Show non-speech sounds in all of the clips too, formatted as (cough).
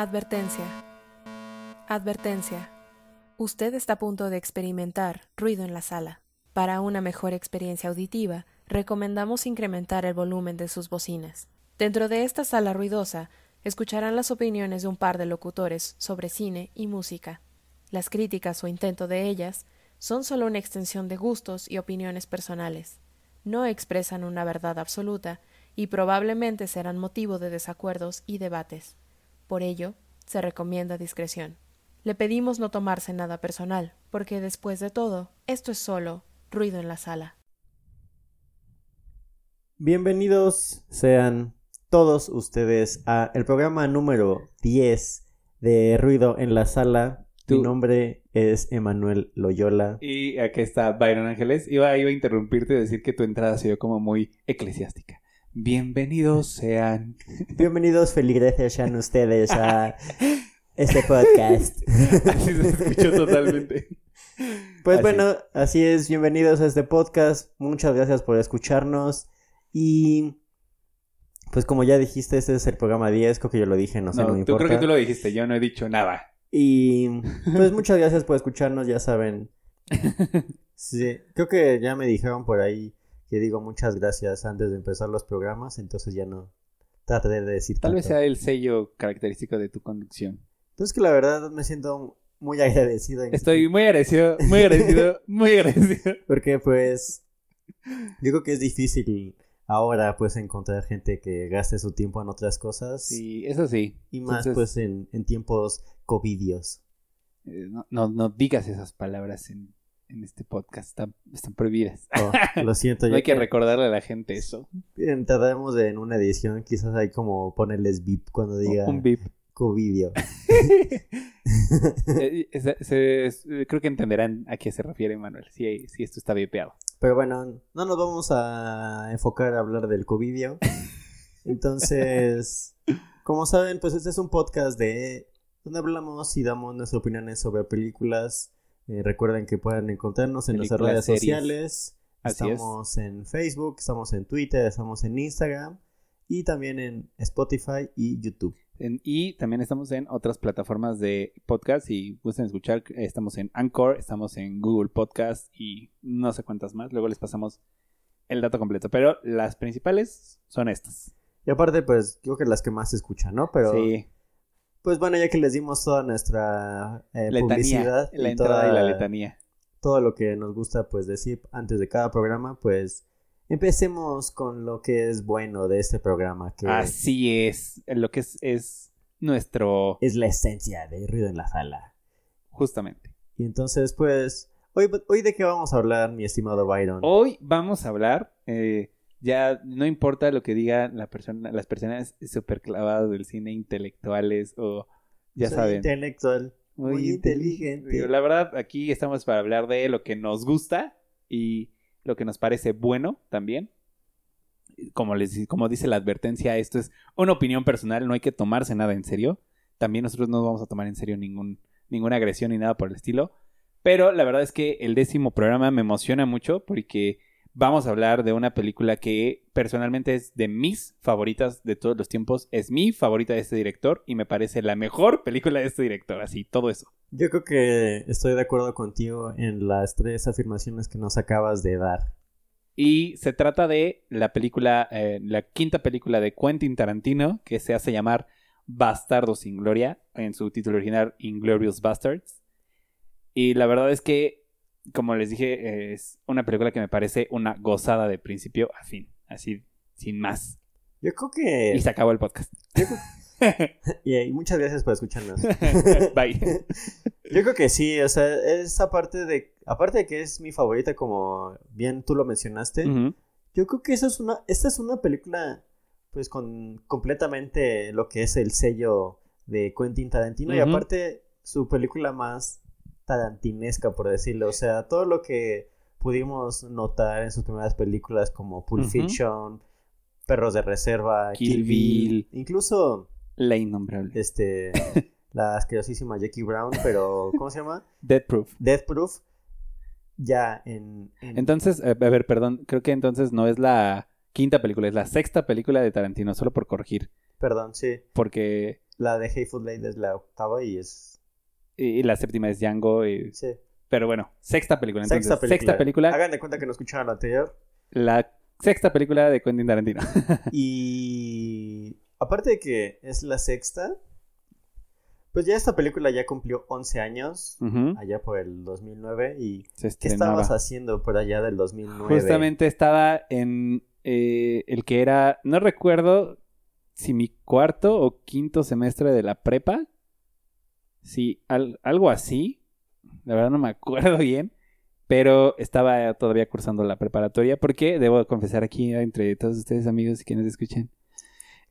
Advertencia. Advertencia. Usted está a punto de experimentar ruido en la sala. Para una mejor experiencia auditiva, recomendamos incrementar el volumen de sus bocinas. Dentro de esta sala ruidosa, escucharán las opiniones de un par de locutores sobre cine y música. Las críticas o intento de ellas son solo una extensión de gustos y opiniones personales. No expresan una verdad absoluta y probablemente serán motivo de desacuerdos y debates. Por ello, se recomienda discreción. Le pedimos no tomarse nada personal, porque después de todo, esto es solo ruido en la sala. Bienvenidos sean todos ustedes a el programa número 10 de Ruido en la Sala. Mi Tú- nombre es Emanuel Loyola. Y aquí está Byron Ángeles. Iba, iba a interrumpirte y decir que tu entrada ha sido como muy eclesiástica. Bienvenidos sean. Bienvenidos, feligreses sean ustedes a (laughs) este podcast. Así se escuchó totalmente. Pues Así. bueno, así es, bienvenidos a este podcast. Muchas gracias por escucharnos. Y pues como ya dijiste, este es el programa 10, creo que yo lo dije, no sé, no, No, me tú importa. creo que tú lo dijiste, yo no he dicho nada. Y pues muchas gracias por escucharnos, ya saben. (laughs) Sí, creo que ya me dijeron por ahí que digo muchas gracias antes de empezar los programas, entonces ya no trataré de decir Tal vez sea el sello característico de tu conducción. Entonces que la verdad me siento muy agradecido. en- Estoy muy agradecido, muy agradecido, (laughs) muy agradecido. Porque pues yo creo que es difícil ahora pues encontrar gente que gaste su tiempo en otras cosas Sí, eso sí. y más Entonces, pues en, en tiempos covidios. eh, no, no, no digas esas palabras en, en este podcast, están, están prohibidas. Oh, lo siento, (laughs) No hay que que recordarle a la gente eso. entraremos en una edición, quizás hay como ponerles beep cuando diga Un beep. covidio. (laughs) (laughs) Eh, se- se- es- creo que entenderán a qué se refiere Manuel, si, si esto está vipeado. Pero bueno, no nos vamos a enfocar a hablar del covidio. Entonces, como saben, pues este es un podcast de donde hablamos y damos nuestras opiniones sobre películas. Eh, recuerden que pueden encontrarnos en nuestras redes series. sociales. Así es. estamos en Facebook, estamos en Twitter, estamos en Instagram y también en Spotify y YouTube. En- y también estamos en otras plataformas de podcast y gusten escuchar, estamos en Anchor, estamos en Google Podcast y no sé cuántas más, luego les pasamos el dato completo, pero las principales son estas. Y aparte, pues creo que las que más se escuchan, ¿no? Pero sí, pues bueno, ya que les dimos toda nuestra eh, letanía, publicidad, la y entrada y la toda- letanía. todo lo que nos gusta pues decir antes de cada programa, pues empecemos con lo que es bueno de este programa, que Así es, lo que es, es nuestro, es la esencia de ruido en la sala. justamente. Y entonces pues, hoy, hoy de qué vamos a hablar, mi estimado Byron. Hoy vamos a hablar, eh, ya no importa lo que digan la persona, las personas súper clavadas del cine, intelectuales o ya Soy saben. intelectual, muy, Muy inteligente. Digo, La verdad, aquí estamos para hablar de lo que nos gusta y lo que nos parece bueno también. Como, les, como dice la advertencia, esto es una opinión personal, no hay que tomarse nada en serio. También nosotros no vamos a tomar en serio ningún, ninguna agresión ni nada por el estilo. Pero la verdad es que el décimo programa me emociona mucho porque vamos a hablar de una película que personalmente es de mis favoritas de todos los tiempos. Es mi favorita de este director y me parece la mejor película de este director. Así, todo eso. Yo creo que estoy de acuerdo contigo en las tres afirmaciones que nos acabas de dar. Y se trata de la película, eh, la quinta película de Quentin Tarantino, que se hace llamar Bastardo sin Gloria, en su título original Inglorious Bastards. Y la verdad es que, como les dije, es una película que me parece una gozada de principio a fin, así, sin más. Yo creo que... Y se acabó el podcast. (laughs) Y, y muchas gracias por escucharnos. (laughs) Bye. (laughs) Yo creo que sí, o sea, esa parte de, aparte de que es mi favorita, como bien tú lo mencionaste, yo creo que eso es una, esta es una película, pues con completamente lo que es el sello de Quentin Tarantino y aparte su película más tarantinesca, por decirlo, o sea, todo lo que pudimos notar en sus primeras películas como Pulp. Fiction, Perros de Reserva, Kill Kill, Bill, Bill. incluso La innombrable. este (laughs) la asquerosísima Jackie Brown, pero ¿cómo se llama? Dead Proof. Death Proof. Ya en, en- Entonces, eh, a ver, perdón, creo que entonces no es la quinta película, es la sexta película de Tarantino, solo por corregir. perdón, sí. Porque La de Hateful Eight es la octava y es... Y, y la séptima es Django. y- Sí. Pero bueno, sexta película. Entonces, Sexta película. sexta película. Hagan de cuenta que no escucharon la anterior. La sexta película de Quentin Tarantino. (laughs) Y aparte de que es la sexta, pues ya esta película ya cumplió 11 años, allá por el 2009. ¿Y qué estabas haciendo por allá del 2009? Justamente estaba en eh, el que era, no recuerdo si mi cuarto o quinto semestre de la prepa. Sí, al- algo así. La verdad no me (laughs) acuerdo bien. Pero estaba todavía cursando la preparatoria porque debo confesar aquí entre todos ustedes amigos y quienes escuchen.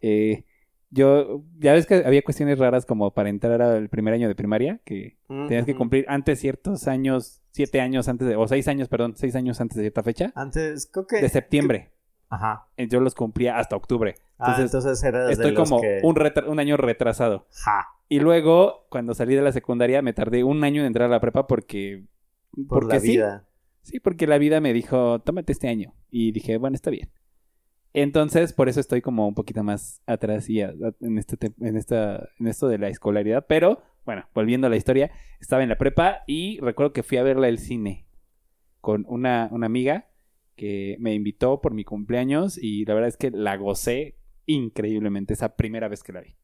eh, yo, ya ves que había cuestiones raras como para entrar al primer año de primaria, que Mm, tenías que cumplir antes ciertos años, siete años antes de, o seis años, perdón, seis años antes de cierta fecha, Antes, creo que... de septiembre. Ajá. Yo los cumplía hasta octubre. Ah, Entonces, entonces eras Estoy de los como que... un, un año retrasado. Ja, Y luego, cuando salí de la secundaria, me tardé un año en entrar a la prepa porque... por porque la sí. vida. Sí, porque la vida me dijo, tómate este año. Y dije, bueno, está bien. Entonces, por eso estoy como un poquito más atrás y a- a- en, este te- en, esta, en esto de la escolaridad. Pero, bueno, volviendo a la historia, estaba en la prepa y recuerdo que fui a verla al cine con una, una amiga que me invitó por mi cumpleaños y la verdad es que la gocé increíblemente esa primera vez que la vi.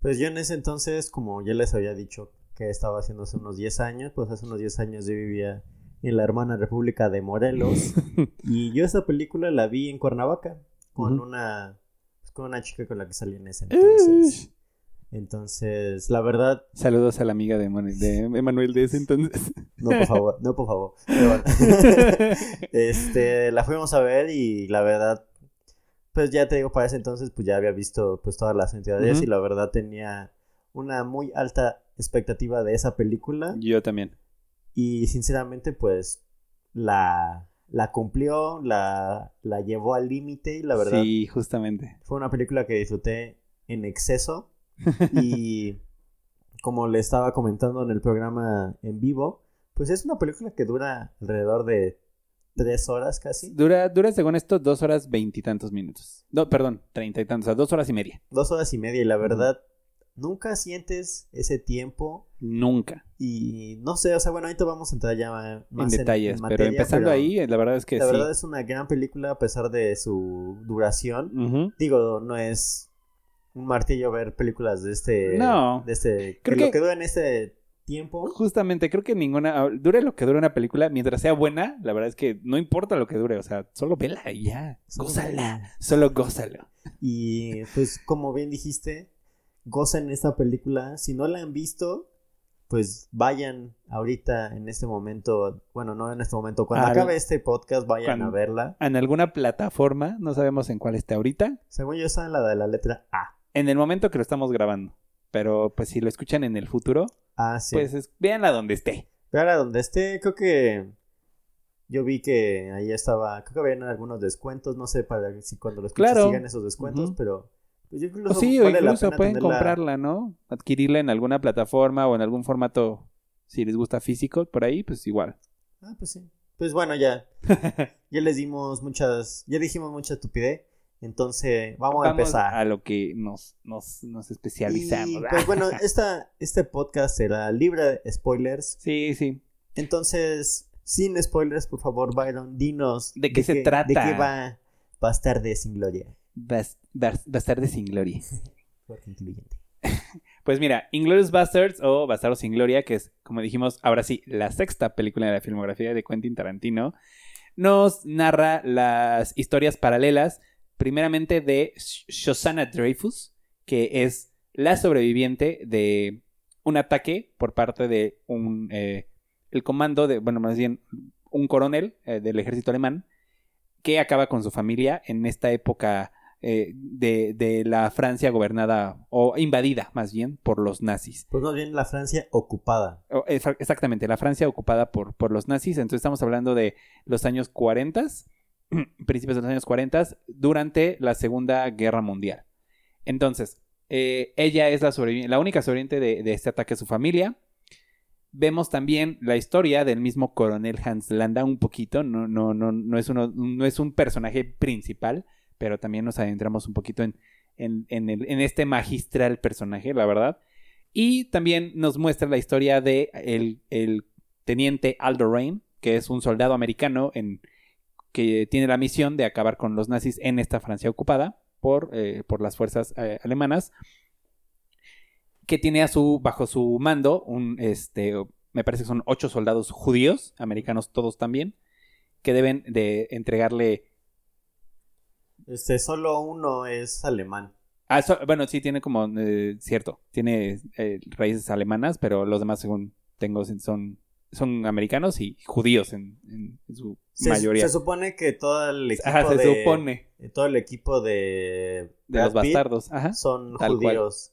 Pues yo en ese entonces, como ya les había dicho que estaba haciendo hace unos 10 años, pues hace unos 10 años yo vivía en la hermana República de Morelos. (laughs) y yo esa película la vi en Cuernavaca con una pues, con una chica con la que salí en ese entonces. Entonces, la verdad, Saludos a la amiga de, Manu- de Emanuel de ese entonces. no por favor, no por favor. Pero bueno. (laughs) (laughs) este, la fuimos a ver y la verdad, pues ya te digo, para ese entonces, pues ya había visto pues todas las entidades y la verdad tenía una muy alta expectativa de esa película Yo también. y sinceramente pues la, la cumplió, la, la llevó al límite y la verdad Sí, justamente. fue una película que disfruté en exceso (laughs) y como le estaba comentando en el programa en vivo, pues es una película que dura alrededor de tres horas casi. Dura, dura según esto, dos horas veintitantos minutos. No, perdón, treinta y tantos, o sea, dos horas y media. Dos horas y media y la verdad nunca sientes ese tiempo Nunca. y no sé, o sea, bueno, ahorita vamos a entrar ya más en detalles. pero materia, empezando pero ahí, la verdad es que La sí. verdad es una gran película a pesar de su duración. Digo, no es un martillo ver películas de este. No. De este. Creo que, lo que dura en este tiempo. Justamente, creo que ninguna. Dure lo que dure una película, mientras sea buena, la verdad es que no importa lo que dure, o sea, solo vela y ya. Solo Gózala. vela. Solo gózalo. Y pues, como bien dijiste, gozan esta película. Si no la han visto, pues vayan ahorita en este momento. Bueno, no en este momento. Cuando Al- acabe este podcast, vayan Cuando- a verla. En alguna plataforma, no sabemos en cuál esté ahorita, Según yo, está en la de la letra A. en el momento que lo estamos grabando. Pero pues si lo escuchan en el futuro, Ah, sí. pues es- véanla donde esté. Ahora donde esté, creo que yo vi que ahí estaba, creo que habían algunos descuentos, no sé para si cuando lo escuches Claro. sigan esos descuentos, pero pues yo incluso O sí, o vale incluso pueden tenerla- comprarla, ¿no? Adquirirla en alguna plataforma o en algún formato, si les gusta físico, por ahí, pues igual. Ah, pues sí. Pues bueno, ya. (laughs) ya les dimos muchas, ya dijimos mucha estupidez, entonces vamos, a empezar. a lo que nos, nos, nos especializamos. Y, pues bueno, (laughs) esta, este podcast será libre de spoilers, Sí, sí. entonces sin spoilers, por favor, Byron, dinos ¿De qué se trata? ¿De qué va Bastarde sin Gloria? Bas- bas- Bastardes sin gloria. (laughs) Incluyente. (laughs) Pues mira, Inglourious Bastards o Bastardos sin Gloria, que es, como dijimos, ahora sí, la sexta película de la filmografía de Quentin Tarantino, nos narra las historias paralelas, primeramente de Sh- Shosanna Dreyfus, que es la sobreviviente de un ataque por parte de un eh, el comando de, bueno, más bien un coronel eh, del ejército alemán que acaba con su familia en esta época eh, de, de la Francia gobernada o invadida más bien por los nazis. Pues más bien la Francia ocupada. O, Exactamente, la Francia ocupada por, por los nazis. Entonces estamos hablando de los años 40, (clears throat) principios de los años 40, durante la Segunda Guerra Mundial. Entonces, eh, ella es la, única sobreviviente de, de este ataque a su familia. Vemos también la historia del mismo coronel Hans Landa un poquito. No, no, no, no, es, uno, no es un personaje principal, pero también nos adentramos un poquito en, en, en, el- en este magistral personaje, la verdad. Y también nos muestra la historia de el, el teniente Aldo Rain, que es un soldado americano en, que tiene la misión de acabar con los nazis en esta Francia ocupada por, eh, por las fuerzas eh, alemanas, que tiene a su, bajo su mando un, este, me parece que son ocho soldados judíos, americanos todos también, que deben de entregarle Este, solo uno es alemán. Ah, so- bueno, sí, tiene como, eh, cierto, tiene eh, raíces alemanas, pero los demás, según tengo, son, son americanos y judíos en, en- en su Se, mayoría. se supone que todo el equipo Ajá, se de... supone, eh, Todo el equipo de... de Brad los Pitt bastardos. Ajá. Son cual. judíos.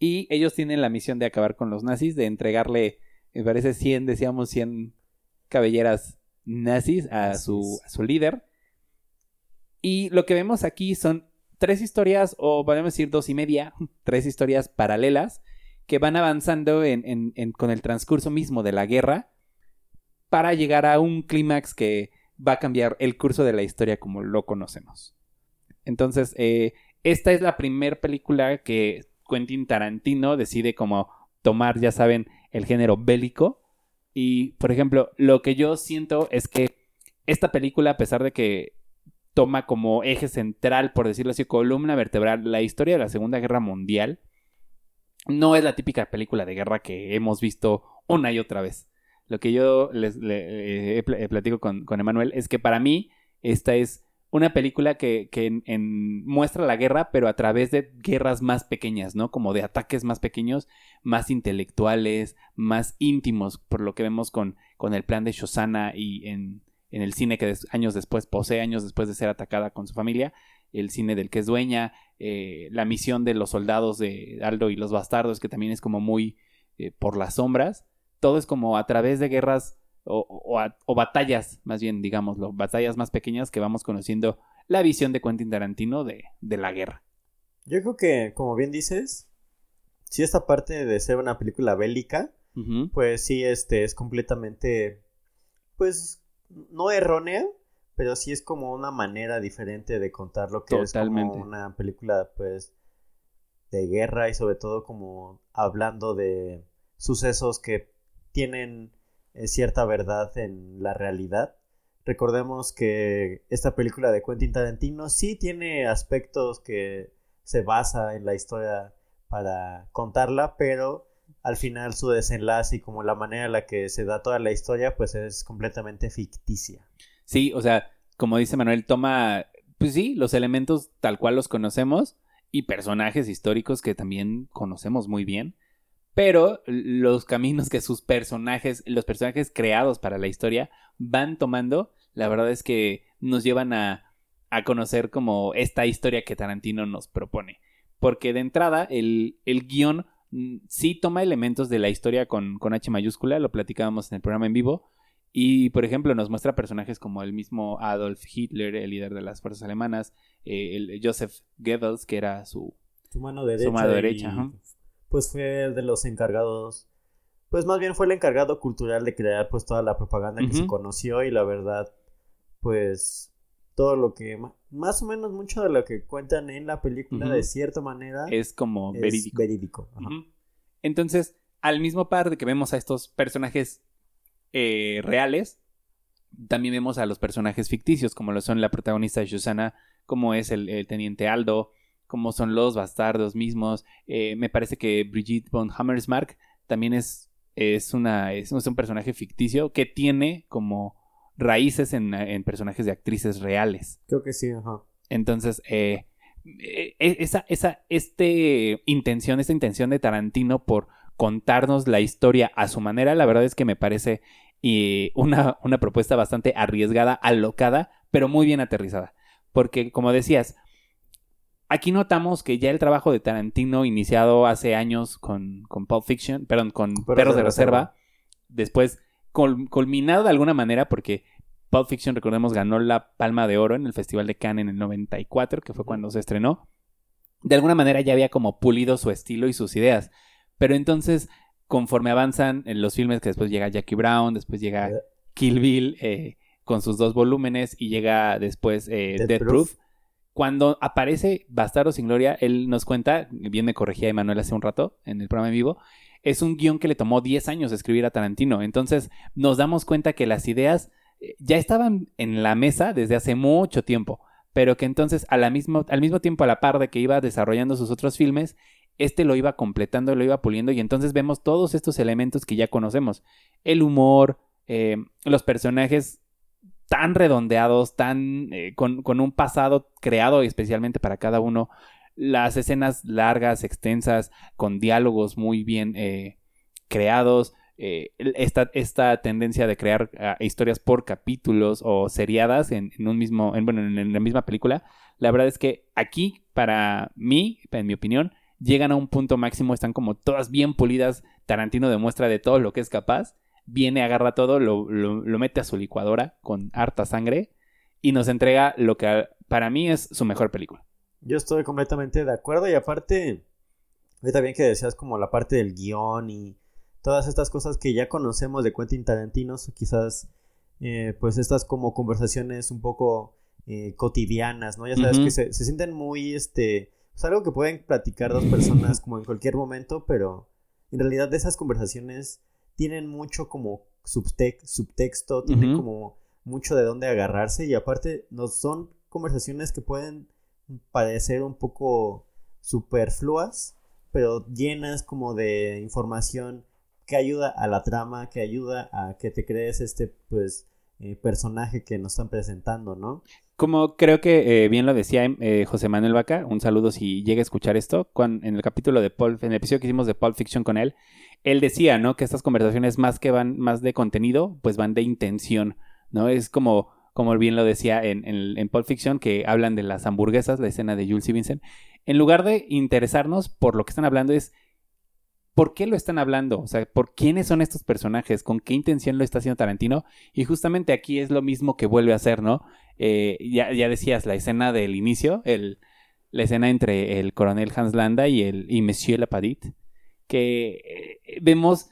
Y ellos tienen la misión de acabar con los nazis, de entregarle, me parece, 100, decíamos, 100 cabelleras nazis a su, a su líder. Y lo que vemos aquí son tres historias, o podemos decir dos y media, tres historias paralelas que van avanzando con el transcurso mismo de la guerra para llegar a un clímax que va a cambiar el curso de la historia como lo conocemos. Entonces, eh, esta es la primera película que Quentin Tarantino decide como tomar, ya saben, el género bélico. Y, por ejemplo, lo que yo siento es que esta película, a pesar de que toma como eje central, por decirlo así, columna vertebral, la historia de la Segunda Guerra Mundial, no es la típica película de guerra que hemos visto una y otra vez. Lo que yo les le- eh, eh, platico con, con Emanuel es que para mí esta es una película que, que muestra la guerra, pero a través de guerras más pequeñas, ¿no? Como de ataques más pequeños, más intelectuales, más íntimos, por lo que vemos con, con el plan de Shoshana y en, el cine que años después posee, años después de ser atacada con su familia, el cine del que es dueña, eh, la misión de los soldados de Aldo y los bastardos, que también es como muy eh, por las sombras. Todo es como a través de guerras o, o a- o batallas, más bien, digámoslo, batallas más pequeñas que vamos conociendo la visión de Quentin Tarantino de, de la guerra. Yo creo que, como bien dices, si esta parte de ser una película bélica, pues sí, este, es completamente, pues, no errónea, pero sí es como una manera diferente de contar lo que Totalmente. es como una película, pues, de guerra y sobre todo como hablando de sucesos que tienen eh, cierta verdad en la realidad. Recordemos que esta película de Quentin Tarantino sí tiene aspectos que se basa en la historia para contarla, pero al final su desenlace y como la manera en la que se da toda la historia, pues es completamente ficticia. Sí, o sea, como dice Manuel, toma, pues sí, los elementos tal cual los conocemos y personajes históricos que también conocemos muy bien, pero los caminos que sus personajes, los personajes creados para la historia van tomando, la verdad es que nos llevan a, a conocer como esta historia que Tarantino nos propone. Porque de entrada, el, el guion mm, sí toma elementos de la historia con, con H mayúscula, lo platicábamos en el programa en vivo, y, por ejemplo, nos muestra personajes como el mismo Adolf Hitler, el líder de las fuerzas alemanas, eh, el Joseph Goebbels, que era su... Su mano derecha. mano derecha. Pues fue de los encargados. Pues más bien fue el encargado cultural de crear pues toda la propaganda que se conoció y la verdad, pues todo lo que, más o menos mucho de lo que cuentan en la película de cierta manera Es como es verídico. verídico. Ajá. Entonces, al mismo par de que vemos a estos personajes eh, reales, también vemos a los personajes ficticios, como lo son la protagonista Susana, como es el, el teniente Aldo, como son los bastardos mismos. Eh, me parece que Brigitte von Hammersmark también es, es, una, es, es un personaje ficticio que tiene como raíces en, en personajes de actrices reales. Creo que sí, ajá. Entonces, eh, eh, esa, esa este intención, esta intención de Tarantino por contarnos la historia a su manera, la verdad es que me parece eh, una, una propuesta bastante arriesgada, alocada, pero muy bien aterrizada. Porque, como decías, aquí notamos que ya el trabajo de Tarantino, iniciado hace años con, con Pulp Fiction, perdón, con Perros, de, Reserva, después cul- culminado de alguna manera, porque Pulp Fiction, recordemos, ganó la Palma de Oro en el Festival de Cannes en el 94, que fue cuando se estrenó. De alguna manera ya había como pulido su estilo y sus ideas. Pero entonces, conforme avanzan en los filmes, que después llega Jackie Brown, después llega. Kill Bill eh, con sus dos volúmenes y llega después eh, Death Death Proof. Proof. Cuando aparece Bastardo sin Gloria, él nos cuenta, bien me corregía Emanuel hace un rato en el programa en vivo, es un guion que le tomó 10 años escribir a Tarantino. Entonces nos damos cuenta que las ideas eh, ya estaban en la mesa desde hace mucho tiempo, pero que entonces a la mismo, al mismo tiempo a la par de que iba desarrollando sus otros filmes, este lo iba completando, lo iba puliendo y entonces vemos todos estos elementos que ya conocemos. El humor, eh, los personajes tan redondeados, tan eh, con, con, un pasado creado especialmente para cada uno, las escenas largas, extensas, con diálogos muy bien eh, creados, esta, esta, tendencia de crear ah, historias por capítulos o seriadas en, un mismo, en, bueno, en la misma película, la verdad es que aquí, para mí, en mi opinión, llegan a un punto máximo, están como todas bien pulidas, Tarantino demuestra de todo lo que es capaz, viene, agarra todo, lo, lo mete a su licuadora con harta sangre y nos entrega lo que para mí es su mejor película. Yo estoy completamente de acuerdo y aparte, ahorita bien que decías como la parte del guion y todas estas cosas que ya conocemos de Quentin Tarantino, quizás eh, pues estas como conversaciones un poco eh, cotidianas, ¿no? Ya sabes que se, sienten muy, este, es algo que pueden platicar dos personas como en cualquier momento, pero en realidad esas conversaciones tienen mucho como subtexto, tienen como mucho de dónde agarrarse y aparte no son conversaciones que pueden parecer un poco superfluas, pero llenas como de información que ayuda a la trama, que ayuda a que te crees este, pues, eh, personaje que nos están presentando, ¿no? Como creo que eh, bien lo decía eh, José Manuel Vaca, un saludo si llega a escuchar esto, en el capítulo de Paul, en el episodio que hicimos de Pulp Fiction con él, él decía, ¿no? Que estas conversaciones más que van más de contenido, pues van de intención, ¿no? Es como, como bien lo decía en, en, en Pulp Fiction, que hablan de las hamburguesas, la escena de Jules y Vincent. En lugar de interesarnos por lo que están hablando es ¿por qué lo están hablando? O sea, ¿por quiénes son estos personajes? ¿Con qué intención lo está haciendo Tarantino? Y justamente aquí es lo mismo que vuelve a hacer, ¿no? Eh, ya, decías, la escena del inicio, el, la escena entre el coronel Hans Landa y, el, y Monsieur Lapadit, que eh, vemos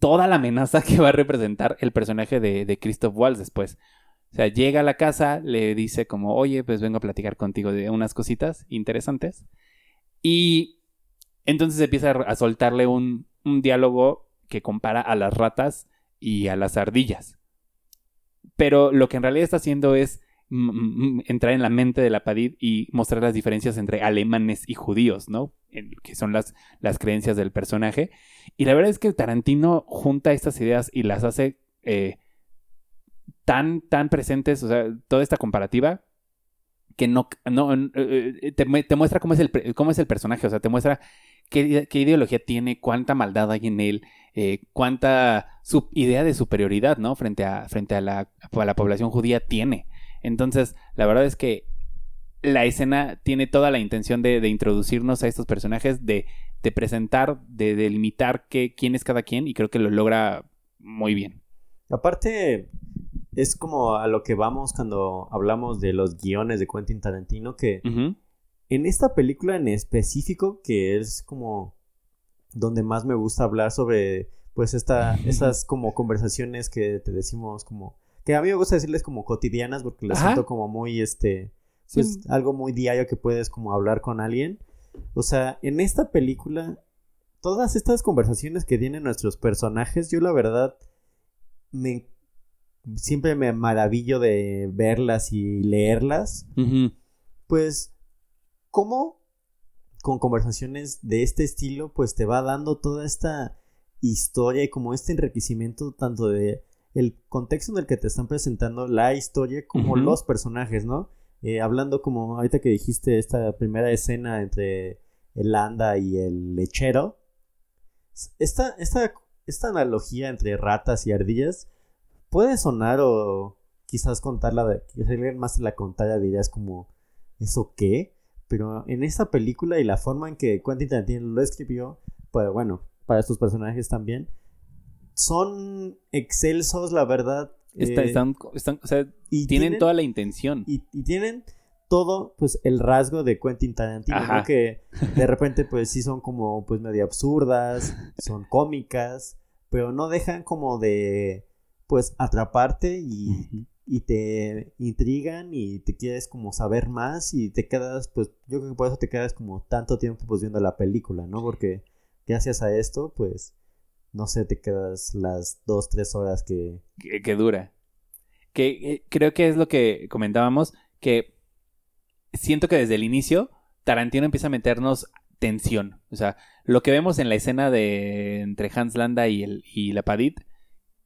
toda la amenaza (laughs) que va a representar el personaje de, de Christoph Waltz después. O sea, llega a la casa, le dice como, oye, pues vengo a platicar contigo de unas cositas interesantes. Y entonces empieza a soltarle un, diálogo que compara a las ratas y a las ardillas. Pero lo que en realidad está haciendo es entrar en la mente de la Padid y mostrar las diferencias entre alemanes y judíos, ¿no? que son las, las creencias del personaje. Y la verdad es que Tarantino junta estas ideas y las hace eh, tan, tan presentes, o sea, toda esta comparativa, que no, no eh, eh, te, muestra cómo es, el, cómo es el personaje, o sea, te muestra qué, ideología tiene, cuánta maldad hay en él, eh, cuánta idea de superioridad, ¿no? Frente a, frente a la, la población judía tiene. Entonces, la verdad es que la escena tiene toda la intención de, introducirnos a estos personajes, de, de presentar, de delimitar qué, quién es cada quien, y creo que lo logra muy bien. Aparte, es como a lo que vamos cuando hablamos de los guiones de Quentin Tarantino, que en esta película en específico, que es como donde más me gusta hablar sobre, pues, esta, esas como conversaciones que te decimos como, que a mí me gusta decirles como cotidianas porque las siento como muy, este, pues, algo muy diario que puedes como hablar con alguien. O sea, en esta película, todas estas conversaciones que tienen nuestros personajes, yo la verdad me siempre me maravillo de verlas y leerlas. Pues cómo con conversaciones de este estilo, pues te va dando toda esta historia y como este enriquecimiento tanto de el contexto en el que te están presentando la historia como los personajes, ¿no? Eh, hablando como ahorita que dijiste esta primera escena entre el anda y el lechero. Esta, esta, esta analogía entre ratas y ardillas puede sonar o quizás contarla alguien más la contara dirías como, ¿eso qué? Pero en esta película y la forma en que Quentin Tarantino lo escribió, pues bueno, para estos personajes también, son excelsos, la verdad. Eh, están, o sea, y tienen, toda la intención. Y, tienen todo, pues, el rasgo de Quentin Tarantino, Que (laughs) de repente, pues, sí son como, pues, medio absurdas, son cómicas, pero no dejan como de, pues, atraparte y y te intrigan y te quieres como saber más y te quedas, pues yo creo que por eso te quedas como tanto tiempo pues viendo la película, ¿no? Porque gracias a esto, pues, no sé, te quedas las dos, tres horas que... Que, dura. Que eh, creo que es lo que comentábamos, que siento que desde el inicio Tarantino empieza a meternos tensión. O sea, lo que vemos en la escena de entre Hans Landa y, el, y la Padit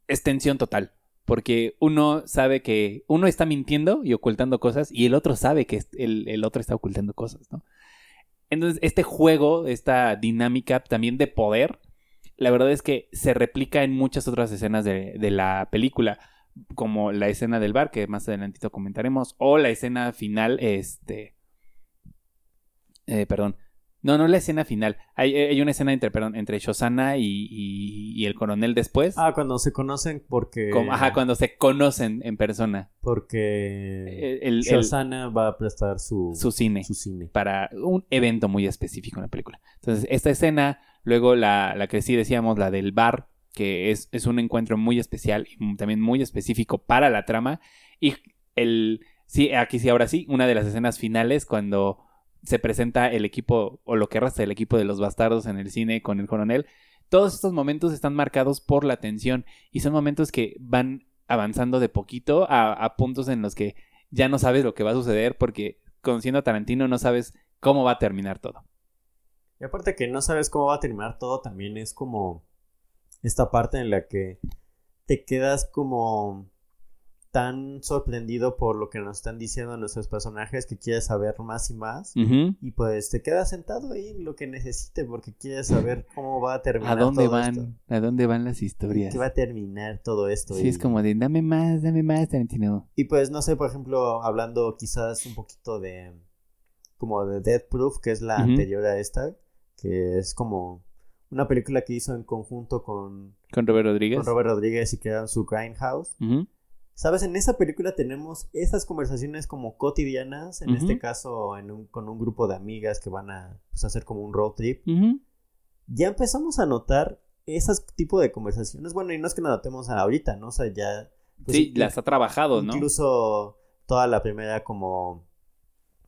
es tensión total porque uno sabe que uno está mintiendo y ocultando cosas y el otro sabe que el, otro está ocultando cosas, ¿no? Entonces, este juego, esta dinámica también de poder, la verdad es que se replica en muchas otras escenas de, la película, como la escena del bar, que más adelantito comentaremos, o la escena final, este... Eh, perdón, no, no la escena final. Hay, eh, hay una escena entre, perdón, entre Shosana y, y, el coronel después. Ah, cuando se conocen porque... ajá, cuando se conocen en persona. Porque eh, el, Shosana va a prestar su, su, cine, su cine. Para un evento muy específico en la película. Entonces, esta escena, luego la, la que sí decíamos, la del bar, que es, es un encuentro muy especial y también muy específico para la trama. Y el... Sí, aquí sí, ahora sí, una de las escenas finales cuando se presenta el equipo o lo que resta del equipo de los bastardos en el cine con el coronel. Todos estos momentos están marcados por la tensión y son momentos que van avanzando de poquito a, puntos en los que ya no sabes lo que va a suceder porque conociendo a Tarantino no sabes cómo va a terminar todo. Y aparte que no sabes cómo va a terminar todo, también es como esta parte en la que te quedas como tan sorprendido por lo que nos están diciendo nuestros personajes que quieres saber más y más. Y pues te quedas sentado ahí en lo que necesite porque quieres saber cómo va a terminar. ¿A dónde van? ¿A dónde van las historias? ¿Qué va a terminar todo esto? Sí, es como de dame más, dame más, Tarantino. Y pues no sé, por ejemplo, hablando quizás un poquito de como de Death Proof, que es la anterior a esta, que es como una película que hizo en conjunto con... Con Robert Rodríguez. Con Robert Rodríguez y que era su Grindhouse. Sabes, en esa película tenemos esas conversaciones como cotidianas, en este caso con un grupo de amigas que van a pues, hacer como un road trip. Ya empezamos a notar esas tipo de conversaciones. Bueno, y no es que nos notemos ahorita, ¿no? O sea, ya... Pues, sí, las ha trabajado, ¿no? Incluso toda la primera como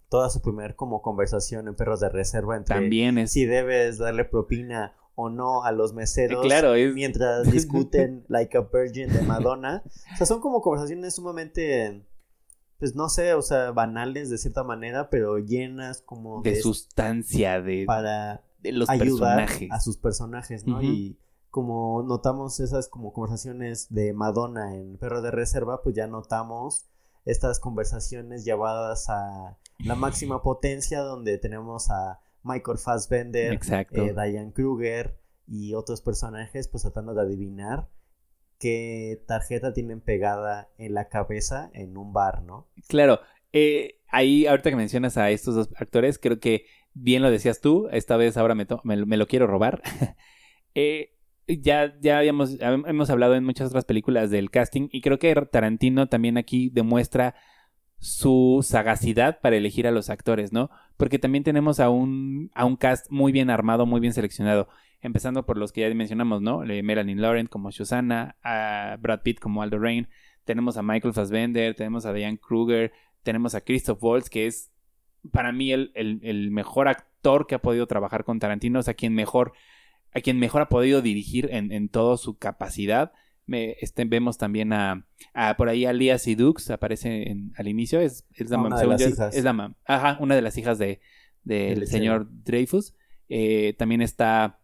toda su primer como conversación en perros de reserva entre También es... si debes darle propina o no a los meseros claro, mientras (laughs) discuten Like a Virgin de Madonna. O sea, son como conversaciones sumamente, pues no sé, o sea, banales de cierta manera, pero llenas como de, sustancia, de, para de los ayudar personajes. a sus personajes, ¿no? Y como notamos esas como conversaciones de Madonna en Perro de Reserva, pues ya notamos estas conversaciones llevadas a la máxima potencia donde tenemos a Michael Fassbender, eh, Diane Kruger y otros personajes, pues tratando de adivinar qué tarjeta tienen pegada en la cabeza en un bar, ¿no? Claro, eh, ahí ahorita que mencionas a estos dos actores, creo que bien lo decías tú, esta vez ahora me, me, lo quiero robar. (laughs) eh, ya, ya habíamos, hemos hablado en muchas otras películas del casting y creo que Tarantino también aquí demuestra su sagacidad para elegir a los actores, ¿no? Porque también tenemos a un, a un cast muy bien armado, muy bien seleccionado. Empezando por los que ya mencionamos, ¿no? Melanie Laurent como Susana, a Brad Pitt como Aldo Rain, tenemos a Michael Fassbender, tenemos a Diane Kruger, tenemos a Christoph Waltz, que es para mí el, el, mejor actor que ha podido trabajar con Tarantino, o sea, quien mejor, a quien mejor ha podido dirigir en, en toda su capacidad este, vemos también a, por ahí a Lia Sidux, aparece al inicio, es, es la, de las hijas. Es la ajá, una de las hijas de del señor Dreyfus. Eh, también está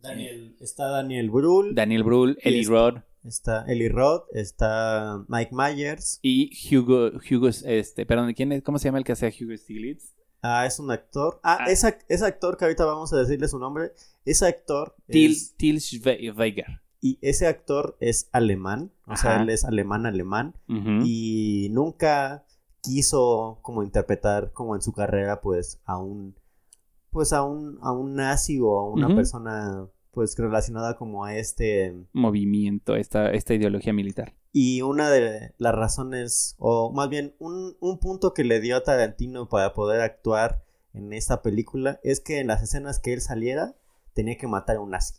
Daniel, está Daniel Brühl. Daniel Brühl, Eli Roth. Está Eli Roth, está Mike Myers. Y Hugo, Hugo, este, perdón, ¿quién es? ¿Cómo se llama el que hace a Hugo Stiglitz? Ah, es un actor. Ah, ah. Ese, actor que ahorita vamos a decirle su nombre. Ese actor. Til, Til Schweiger. Y ese actor es alemán, o sea, él es alemán alemán y nunca quiso como interpretar como en su carrera pues a un pues a un a un nazi o a una persona pues relacionada como a este movimiento, esta, esta ideología militar. Y una de las razones, o más bien un, un punto que le dio a Tarantino para poder actuar en esta película es que en las escenas que él saliera tenía que matar a un nazi.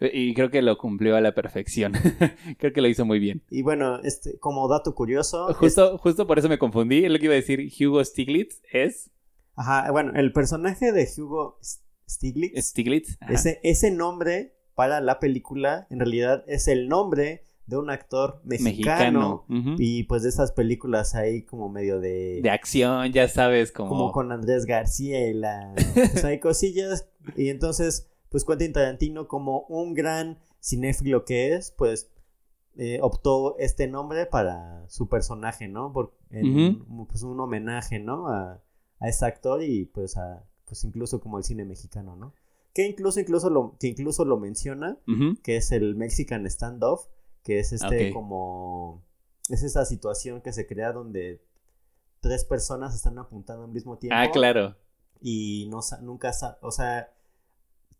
Y creo que lo cumplió a la perfección. (laughs) creo que lo hizo muy bien. Y bueno, este, como dato curioso. Justo, justo por eso me confundí. Lo que iba a decir Hugo Stiglitz es. Ajá, bueno, el personaje de Hugo Stiglitz. Stiglitz. Ese, ese nombre para la película en realidad es el nombre de un actor mexicano, y pues de esas películas ahí como medio de de acción ya sabes como como con Andrés García y la pues hay cosillas y entonces pues Quentin Tarantino como un gran cinéfilo que es pues eh, optó este nombre para su personaje no por pues un homenaje no a, a este actor y pues a pues incluso como el cine mexicano no que incluso incluso lo que incluso lo menciona que es el Mexican standoff que es este como es esa situación que se crea donde tres personas están apuntando al mismo tiempo. Ah, claro. Y no nunca, o sea,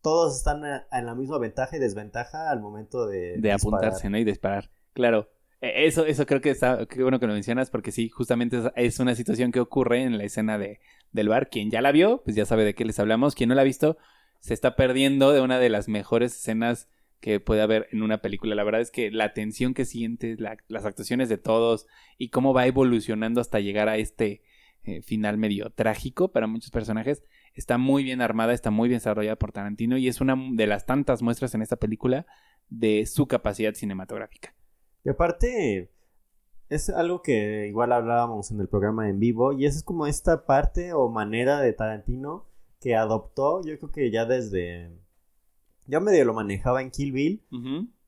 todos están en la misma ventaja y desventaja al momento de de apuntarse, ¿no? Y disparar. Claro. E, eso, eso creo que está, qué bueno que lo mencionas, porque sí, justamente es una situación que ocurre en la escena de, del bar. Quien ya la vio, pues ya sabe de qué les hablamos. Quien no la ha visto, se está perdiendo de una de las mejores escenas que puede haber en una película. La verdad es que la tensión que sientes, las actuaciones de todos y cómo va evolucionando hasta llegar a este eh, final medio trágico para muchos personajes, está muy bien armada, está muy bien desarrollada por Tarantino y es una de las tantas muestras en esta película de su capacidad cinematográfica. Y aparte, es algo que igual hablábamos en el programa en vivo y es como esta parte o manera de Tarantino que adoptó, yo creo que ya desde ya medio lo manejaba en Kill Bill.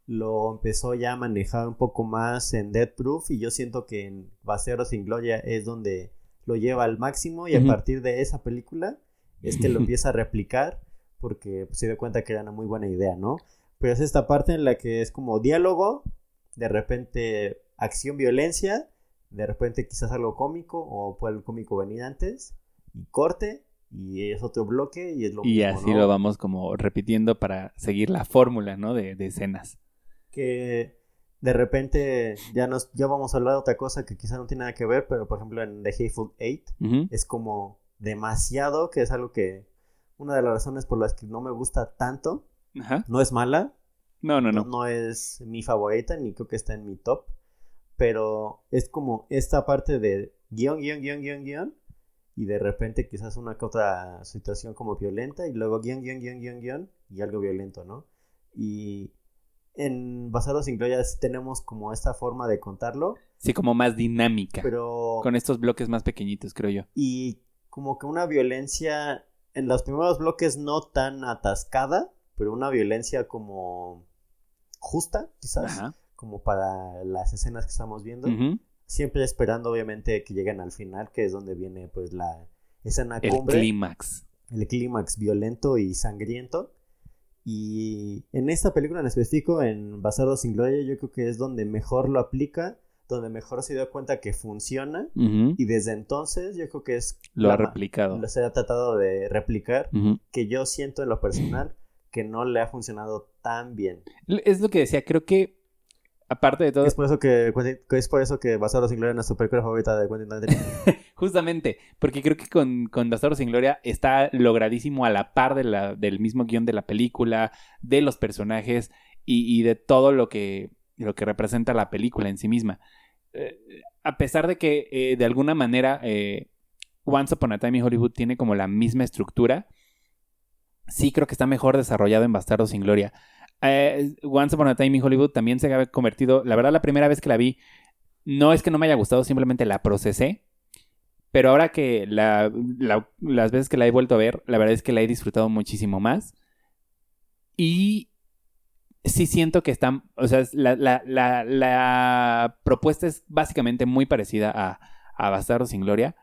Lo empezó ya a manejar un poco más en Dead Proof. Y yo siento que en Basero sin Gloria es donde lo lleva al máximo. Y a partir de esa película es que lo (laughs) empieza a replicar. Porque pues, se dio cuenta que era una muy buena idea, ¿no? Pero es esta parte en la que es como diálogo. De repente acción, violencia. De repente quizás algo cómico. O puede el cómico venir antes. Y corte y es otro bloque y es lo y así lo vamos como repitiendo para seguir la fórmula, ¿no? De, escenas. Que de repente ya nos ya vamos a hablar de otra cosa que quizá no tiene nada que ver, pero por ejemplo en The Hateful Eight es como demasiado, que es algo que una de las razones por las que no me gusta tanto, no es mala, no, no, no, no, es mi favorita ni creo que está en mi top, pero es como esta parte de guion, guion, guion, guion, guion y de repente quizás una que otra situación como violenta y luego guion, guion, guion, guion, guion y algo violento, ¿no? Y en Basados sin Gloria tenemos como esta forma de contarlo. Sí, como más dinámica. Pero... Con estos bloques más pequeñitos, creo yo. Y como que una violencia en los primeros bloques no tan atascada, pero una violencia como justa, quizás, como para las escenas que estamos viendo siempre esperando obviamente que lleguen al final, que es donde viene pues la escena cumbre. El clímax. El clímax violento y sangriento. Y en esta película en específico, en Basado sin Gloria, yo creo que es donde mejor lo aplica, donde mejor se dio cuenta que funciona. Y desde entonces yo creo que es... Lo ha replicado. Lo se ha tratado de replicar, que yo siento en lo personal que no le ha funcionado tan bien. Es lo que decía, creo que Aparte de todo. Es por eso que, es por eso que Bastardo sin Gloria es su película favorita de Quentin Tarantino. (laughs) Justamente, porque creo que con, con Bastardo sin Gloria está logradísimo a la par de la, del mismo guion de la película, de los personajes y, de todo lo que, lo que representa la película en sí misma. Eh, a pesar de que eh, de alguna manera eh, Once Upon a Time in Hollywood tiene como la misma estructura, sí creo que está mejor desarrollado en Bastardo sin Gloria. Once Upon a Time in Hollywood también se ha convertido, la verdad la primera vez que la vi, no es que no me haya gustado, simplemente la procesé. Pero ahora que las veces que la he vuelto a ver, la verdad es que la he disfrutado muchísimo más. Y sí siento que está, o sea, la, propuesta es básicamente muy parecida a, Bastardo sin Gloria,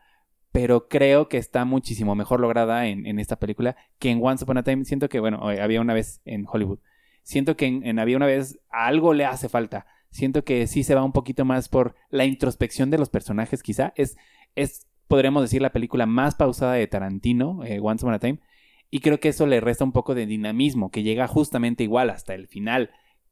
pero creo que está muchísimo mejor lograda en, esta película que en Once Upon a Time. Siento que, bueno, había una vez en Hollywood siento que en, Había una vez algo le hace falta. Siento que sí se va un poquito más por la introspección de los personajes, quizá. Es, es podríamos decir, la película más pausada de Tarantino, eh, Once Upon a Time. Y creo que eso le resta un poco de dinamismo, que llega justamente igual hasta el final.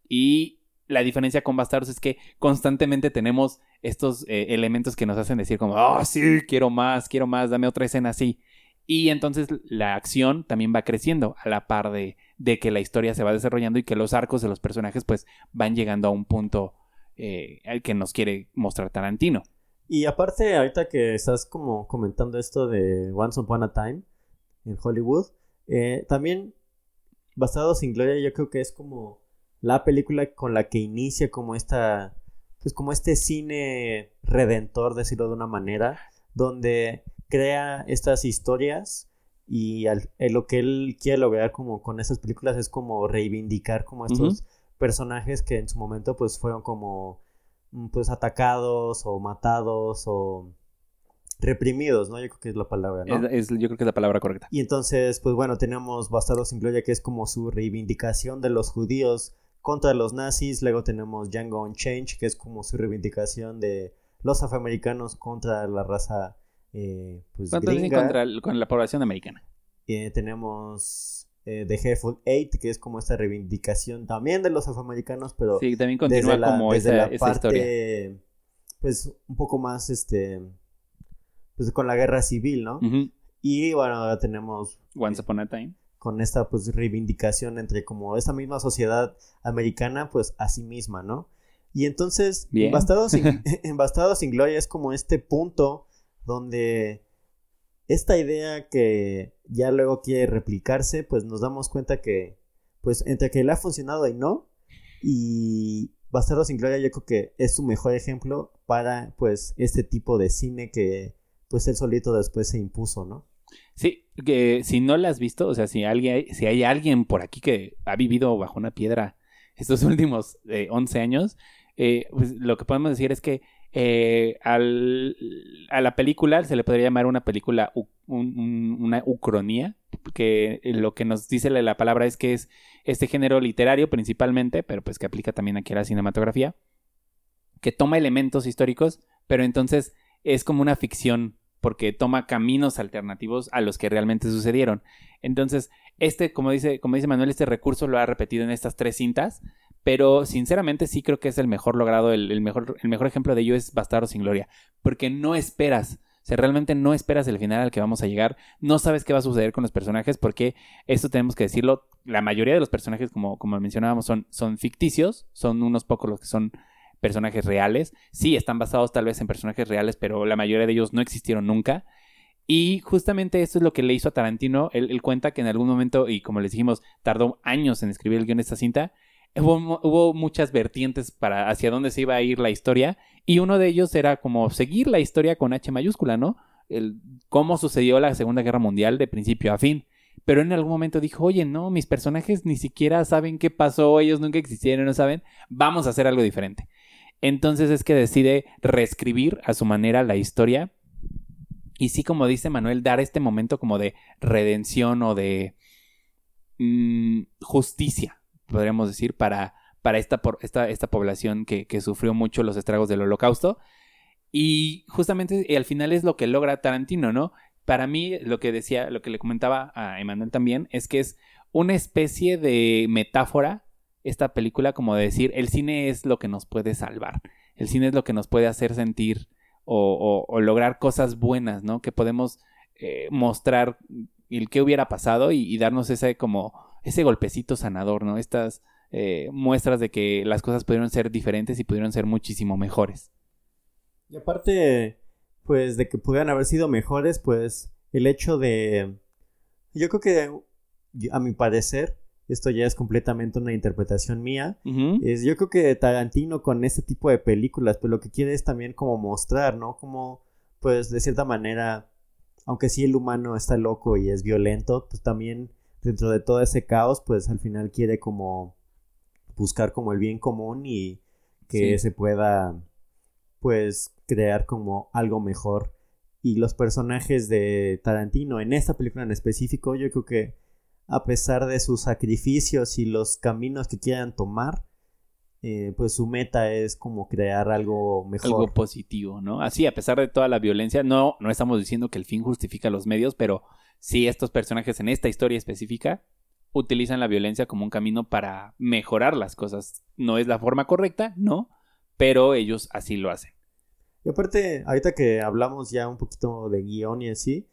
Y la diferencia con Bastardos es que constantemente tenemos estos eh, elementos que nos hacen decir como, oh, sí, quiero más, quiero más, dame otra escena así. Y entonces la acción también va creciendo a la par de, de que la historia se va desarrollando y que los arcos de los personajes pues van llegando a un punto eh, al que nos quiere mostrar Tarantino. Y aparte, ahorita que estás como comentando esto de Once Upon a Time en Hollywood, eh, también Basado sin Gloria yo creo que es como la película con la que inicia como esta, pues como este cine redentor, decirlo de una manera, donde crea estas historias y lo que él quiere lograr como con esas películas es como reivindicar como estos personajes que en su momento pues fueron como mm, pues atacados o matados o reprimidos, ¿no? Yo creo que es la palabra, ¿no? Es, yo creo que es la palabra correcta. Y entonces, pues bueno, tenemos Bastardos sin Gloria, que es como su reivindicación de los judíos contra los nazis. Luego tenemos Django Unchained, que es como su reivindicación de los afroamericanos contra la raza eh, pues gringa. Contra con la población americana. Eh, tenemos eh, The Hateful Eight, que es como esta reivindicación también de los afroamericanos, pero sí, también continúa desde la, como desde la parte, pues un poco más, este, pues con la guerra civil, ¿no? Y bueno, ahora tenemos... Once Upon a Time. Con esta pues reivindicación entre como esta misma sociedad americana pues a sí misma, ¿no? Y entonces, en Bastardos, sin, (laughs) (laughs) en sin Gloria es como este punto donde esta idea que ya luego quiere replicarse, pues nos damos cuenta que, pues entre que le ha funcionado y no, y Bastardos sin Gloria yo creo que es su mejor ejemplo para pues este tipo de cine que pues él solito después se impuso, ¿no? Sí, que si no la has visto, o sea, si, alguien, si hay alguien por aquí que ha vivido bajo una piedra estos (laughs) últimos eh, 11 años, eh, pues lo que podemos decir es que eh, al, a la película se le podría llamar una película, una ucronía, que lo que nos dice la palabra es que es este género literario principalmente, pero pues que aplica también aquí a la cinematografía, que toma elementos históricos, pero entonces es como una ficción porque toma caminos alternativos a los que realmente sucedieron. Entonces, este, como dice, como dice Manuel, este recurso lo ha repetido en estas tres cintas, pero sinceramente sí creo que es el mejor logrado, el, mejor, el mejor ejemplo de ello es Bastardo sin Gloria, porque no esperas, o sea, realmente no esperas el final al que vamos a llegar, no sabes qué va a suceder con los personajes, porque esto tenemos que decirlo, la mayoría de los personajes, como, como mencionábamos, son, son ficticios, son unos pocos los que son personajes reales. Sí, están basados tal vez en personajes reales, pero la mayoría de ellos no existieron nunca. Y justamente esto es lo que le hizo a Tarantino. Él, cuenta que en algún momento, y como les dijimos, tardó años en escribir el guion de esta cinta. Hubo, muchas vertientes para hacia dónde se iba a ir la historia. Y uno de ellos era como seguir la historia con H mayúscula, ¿no? El, cómo sucedió la Segunda Guerra Mundial de principio a fin. Pero en algún momento dijo, oye, no, mis personajes ni siquiera saben qué pasó, ellos nunca existieron, no saben, vamos a hacer algo diferente. Entonces es que decide reescribir a su manera la historia. Y sí, como dice Manuel, dar este momento como de redención o de mm, justicia, podríamos decir, para, para esta, esta, población que, que, sufrió mucho los estragos del holocausto. Y justamente y al final es lo que logra Tarantino, ¿no? Para mí, lo que decía, lo que le comentaba a Emanuel también, es que es una especie de metáfora esta película como de decir, el cine es lo que nos puede salvar, el cine es lo que nos puede hacer sentir o, lograr cosas buenas, ¿no? Que podemos eh, mostrar el qué hubiera pasado y, darnos ese como ese golpecito sanador, ¿no? Estas eh, muestras de que las cosas pudieron ser diferentes y pudieron ser muchísimo mejores. Y aparte, pues de que pudieran haber sido mejores, pues el hecho de... Yo creo que, a mi parecer, esto ya es completamente una interpretación mía. es, yo creo que Tarantino con este tipo de películas, pues lo que quiere es también como mostrar, ¿no? Como, pues de cierta manera, aunque sí el humano está loco y es violento, pues también dentro de todo ese caos, pues al final quiere como buscar como el bien común y que se pueda, pues, crear como algo mejor. Y los personajes de Tarantino en esta película en específico, yo creo que a pesar de sus sacrificios y los caminos que quieran tomar, eh, pues su meta es como crear algo mejor. Algo positivo, ¿no? Así, a pesar de toda la violencia, no, no estamos diciendo que el fin justifica los medios, pero sí estos personajes en esta historia específica utilizan la violencia como un camino para mejorar las cosas. No es la forma correcta, no, pero ellos así lo hacen. Y aparte, ahorita que hablamos ya un poquito de guion y así,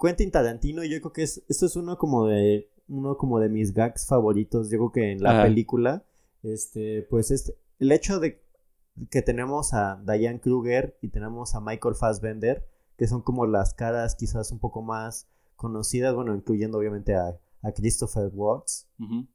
Quentin Tarantino, yo creo que es, esto es uno como de uno como de mis gags favoritos, yo creo que en la Ajá. película, este, pues este, el hecho de que tenemos a Diane Kruger y tenemos a Michael Fassbender, que son como las caras quizás un poco más conocidas, bueno, incluyendo obviamente a, a Christopher Watts. Ujú.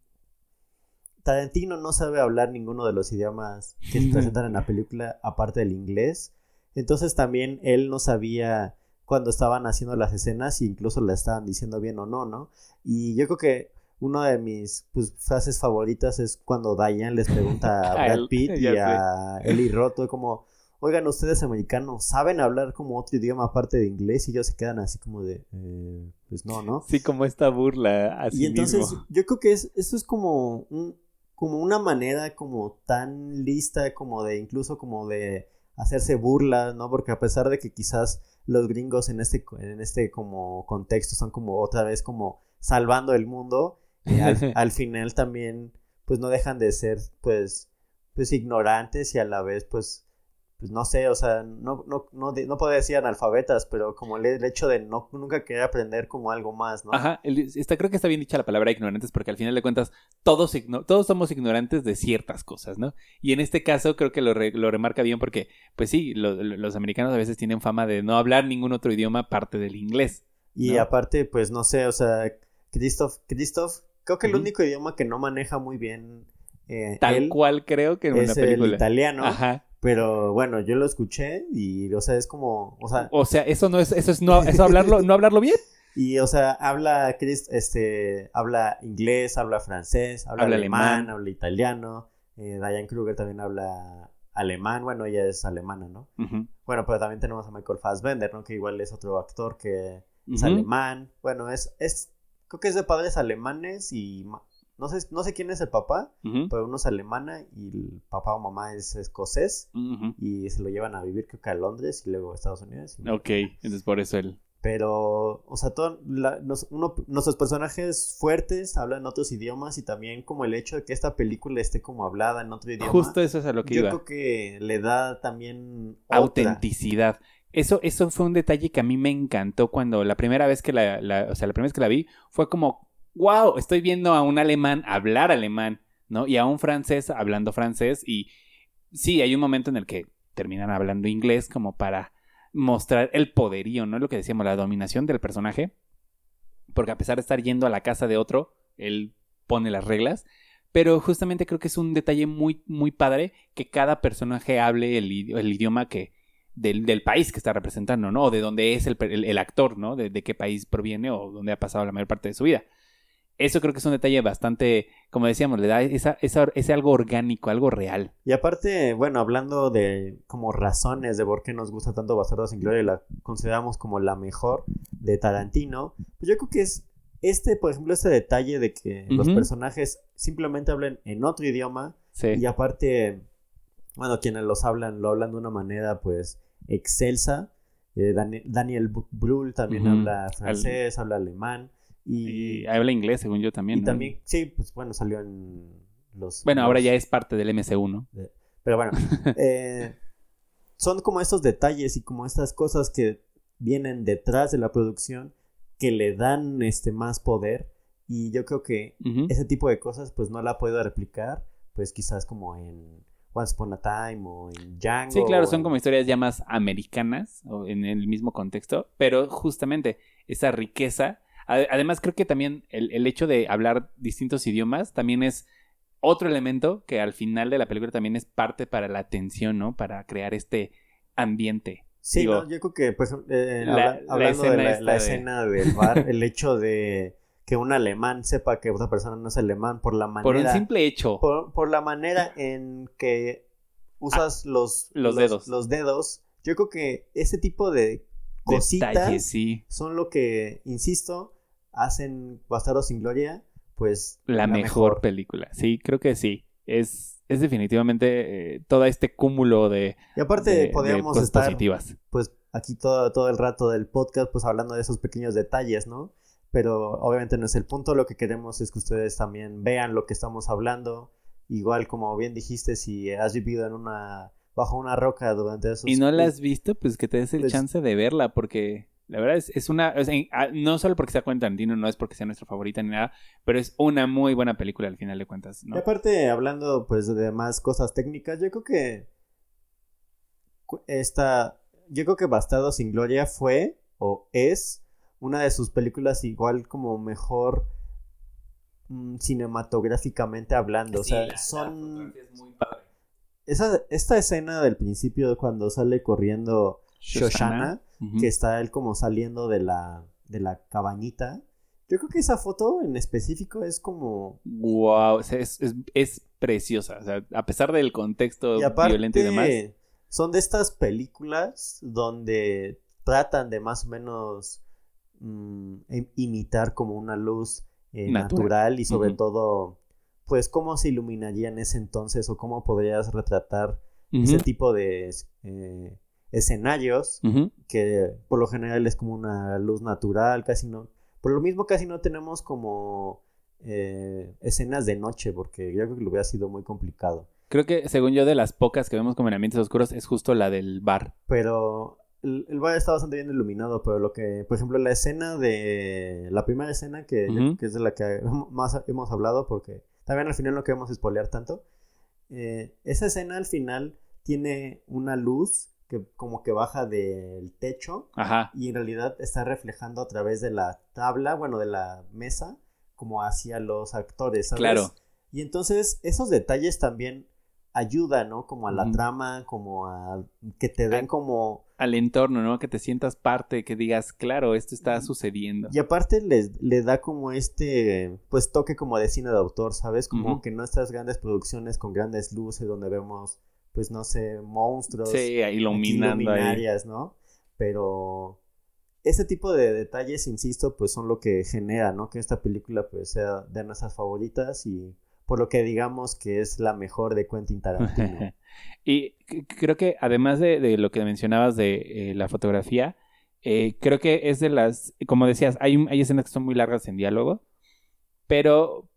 Tarantino no sabe hablar ninguno de los idiomas que se (laughs) presentan en la película, aparte del inglés. Entonces también él no sabía cuando estaban haciendo las escenas si incluso la estaban diciendo bien o no, ¿no? Y yo creo que una de mis pues, frases favoritas es cuando Diane les pregunta a (laughs) Brad Pitt (laughs) y a Eli Roth como, oigan, ustedes americanos, ¿saben hablar como otro idioma aparte de inglés? Y ellos se quedan así como de, "Eh, pues no, ¿no? Sí, como esta burla a Y entonces mismo. yo creo que es, eso es como un, como una manera como tan lista como de incluso como de hacerse burla, ¿no? Porque a pesar de que quizás los gringos en este en este como contexto son como otra vez como salvando el mundo, eh, al, (laughs) al final también pues no dejan de ser pues pues ignorantes y a la vez pues pues no sé, o sea, no, no, no, no podría decir analfabetas, pero como el, el hecho de no nunca querer aprender como algo más, ¿no? Ajá, el- está, creo que está bien dicha la palabra ignorantes porque al final de cuentas todos, todos somos ignorantes de ciertas cosas, ¿no? Y en este caso creo que lo, re- lo remarca bien porque, pues sí, lo- lo- los americanos a veces tienen fama de no hablar ningún otro idioma aparte del inglés. Y aparte, pues no sé, o sea, Christoph, Christoph, creo que el único idioma que no maneja muy bien eh, Tal él cual creo que en una es el película. italiano, Ajá. Pero bueno, yo lo escuché y, o sea, es como, o sea, O sea, eso no es, eso es no, eso hablarlo, no hablarlo bien. (laughs) y, o sea, habla, Chris, este, habla inglés, habla francés, habla, Habla alemán, alemán. habla italiano, eh, Diane Kruger también habla alemán, bueno, ella es alemana, ¿no? Bueno, pero también tenemos a Michael Fassbender, ¿no? Que igual es otro actor que es alemán. Bueno, es, es, creo que es de padres alemanes y no sé, no sé quién es el papá, pero uno es alemana y el papá o mamá es escocés y se lo llevan a vivir creo que a Londres y luego a Estados Unidos. y- Ok, entonces por eso él. Pero, o sea, todo, la- nos- uno- nuestros personajes fuertes hablan otros idiomas y también como el hecho de que esta película esté como hablada en otro idioma. Justo eso es a lo que yo iba. creo que le da también otra. autenticidad. Eso, eso fue un detalle que a mí me encantó cuando la primera vez que la, la- o sea, la primera vez que la vi fue como, wow, estoy viendo a un alemán hablar alemán, ¿no? Y a un francés hablando francés y sí, hay un momento en el que terminan hablando inglés como para mostrar el poderío, ¿no? Lo que decíamos, la dominación del personaje, porque a pesar de estar yendo a la casa de otro, él pone las reglas, pero justamente creo que es un detalle muy, muy padre que cada personaje hable el, idi- el idioma que del, país que está representando, ¿no? O de dónde es el, el- el actor, ¿no? De qué país proviene o dónde ha pasado la mayor parte de su vida. Eso creo que es un detalle bastante, como decíamos, le da esa, esa- ese algo orgánico, algo real. Y aparte, bueno, hablando de como razones de por qué nos gusta tanto Bastardo sin Gloria y la consideramos como la mejor de Tarantino, pues yo creo que es este, por ejemplo, este detalle de que los personajes simplemente hablen en otro idioma Sí. y aparte, bueno, quienes los hablan, lo hablan de una manera pues excelsa. Eh, Dani- Daniel Bu- Brühl también habla francés, habla alemán y, Y habla inglés, según yo también. y ¿no? también, sí, pues bueno, salió en los... Bueno, ahora ya es parte del MCU, ¿no? pero bueno, (laughs) eh, son como estos detalles y como estas cosas que vienen detrás de la producción que le dan este más poder y yo creo que ese tipo de cosas pues no la ha podido replicar pues quizás como en Once Upon a Time o en Django. Sí, claro, son en- como historias ya más americanas o en el mismo contexto, pero justamente esa riqueza, además creo que también el, el hecho de hablar distintos idiomas también es otro elemento que al final de la película también es parte para la atención, ¿no? Para crear este ambiente. Sí, digo, no, yo creo que pues eh, la- habla- la hablando de escena la, esta la de- escena del bar, el hecho de que un alemán sepa que otra persona no es alemán por la manera Por un simple hecho. por, por la manera en que usas los, Ah, los dedos. los dedos, yo creo que ese tipo de cositas Detalles, sí. son lo que, insisto, hacen Bastardo sin Gloria, pues La, mejor, película. Sí, creo que sí. Es, es definitivamente eh, todo este cúmulo de, Y aparte de- podríamos estar positivas. pues aquí todo, todo el rato del podcast pues hablando de esos pequeños detalles, ¿no? Pero obviamente no es el punto, lo que queremos es que ustedes también vean lo que estamos hablando. Igual como bien dijiste, si has vivido en una bajo una roca durante esos Y no la has visto, pues que te des el pues- chance de verla, porque La verdad es, es una. ah, no solo porque sea Quentin Tarantino, no es porque sea nuestra favorita ni nada, pero es una muy buena película al final de cuentas, Y ¿no? aparte, hablando pues de más cosas técnicas, yo creo que esta, yo creo que Bastardo sin Gloria fue o es una de sus películas igual como mejor mm, cinematográficamente hablando, o sea, son esa esta escena del principio cuando sale corriendo Shoshana, que está él como saliendo de la de la cabañita. Yo creo que esa foto en específico es como Wow, o sea, es, es, es preciosa. O sea, a pesar del contexto Y aparte, violento y demás. son de estas películas donde tratan de más o menos mm, im- imitar como una luz eh, Natural. natural y sobre todo, pues cómo se iluminaría en ese entonces o cómo podrías retratar ese tipo de eh, escenarios que por lo general es como una luz natural, casi no. Por lo mismo casi no tenemos como eh, escenas de noche porque yo creo que lo hubiera sido muy complicado. Creo que, según yo, de las pocas que vemos como en ambientes oscuros, es justo la del bar. Pero el, el bar está bastante bien iluminado, pero lo que, por ejemplo, la escena de... La primera escena que, que es de la que más hemos hablado, porque también al final no queremos spoilear tanto. eh, esa escena al final tiene una luz que como que baja del techo Ajá. y en realidad está reflejando a través de la tabla, bueno, de la mesa, como hacia los actores, ¿sabes? Claro. Y entonces esos detalles también ayudan, ¿no? Como a la trama, como a que te den como... Al entorno, ¿no? Que te sientas parte, que digas, claro, esto está sucediendo. Y aparte les, le da como este, pues toque como de cine de autor, ¿sabes? Como que no estas grandes producciones con grandes luces donde vemos, pues no sé, monstruos. Sí, iluminando ahí. ¿no? Pero ese tipo de detalles, insisto, pues son lo que genera, ¿no? Que esta película pues sea de nuestras favoritas y por lo que digamos que es la mejor de Quentin Tarantino. (laughs) y creo que además de, de lo que mencionabas de eh, la fotografía, eh, creo que es de las, como decías, hay, hay escenas que son muy largas en diálogo, pero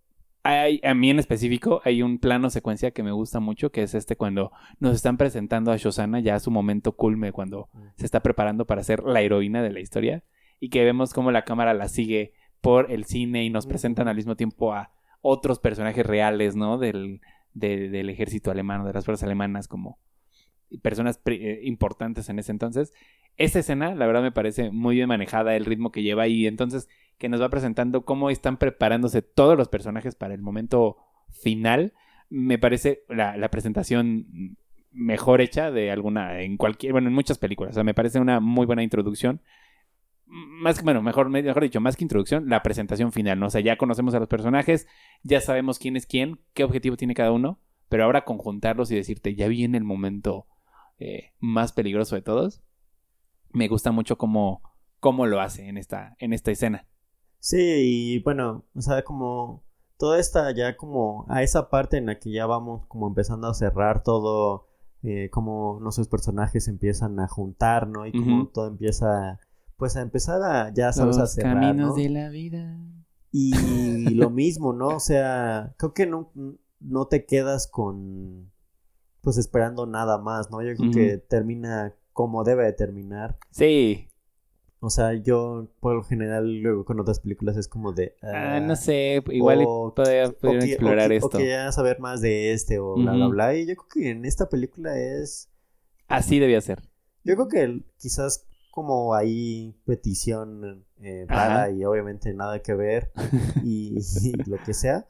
hay, a mí en específico hay un plano secuencia que me gusta mucho, que es este cuando nos están presentando a Shoshana ya a su momento culme, cuando se está preparando para ser la heroína de la historia y que vemos cómo la cámara la sigue por el cine y nos Ujú. presentan al mismo tiempo a otros personajes reales, ¿no? Del, de- del ejército alemán, de las fuerzas alemanas, como personas eh, importantes en ese entonces. Esa escena, la verdad, me parece muy bien manejada, el ritmo que lleva y entonces que nos va presentando cómo están preparándose todos los personajes para el momento final. Me parece la, la presentación mejor hecha de alguna, en cualquier, bueno, en muchas películas. O sea, me parece una muy buena introducción. Más bueno, mejor, mejor dicho, más que introducción, la presentación final, ¿no? O sea, ya conocemos a los personajes, ya sabemos quién es quién, qué objetivo tiene cada uno, pero ahora conjuntarlos y decirte, ya viene el momento eh, más peligroso de todos, me gusta mucho cómo, cómo lo hace en esta, en esta escena. Sí, y bueno, o sea, como toda esta ya como a esa parte en la que ya vamos como empezando a cerrar todo, eh, como nuestros personajes empiezan a juntar, ¿no? Y como todo empieza, pues a empezar a, ya sabes, a Los cerrar, caminos ¿no? de la vida. Y lo (laughs) mismo, ¿no? O sea, creo que no, no te quedas con, pues esperando nada más, ¿no? Yo creo que termina como debe de terminar. Sí, O sea, yo por lo general luego con otras películas es como de... ah, ah, no sé, igual o- podría- o que- o explorar que- esto. O quería saber más de este o bla, bla, bla. Y yo creo que en esta película es... Así debía ser. Yo creo que quizás como ahí petición eh, rara y obviamente nada que ver (laughs) y, y lo que sea.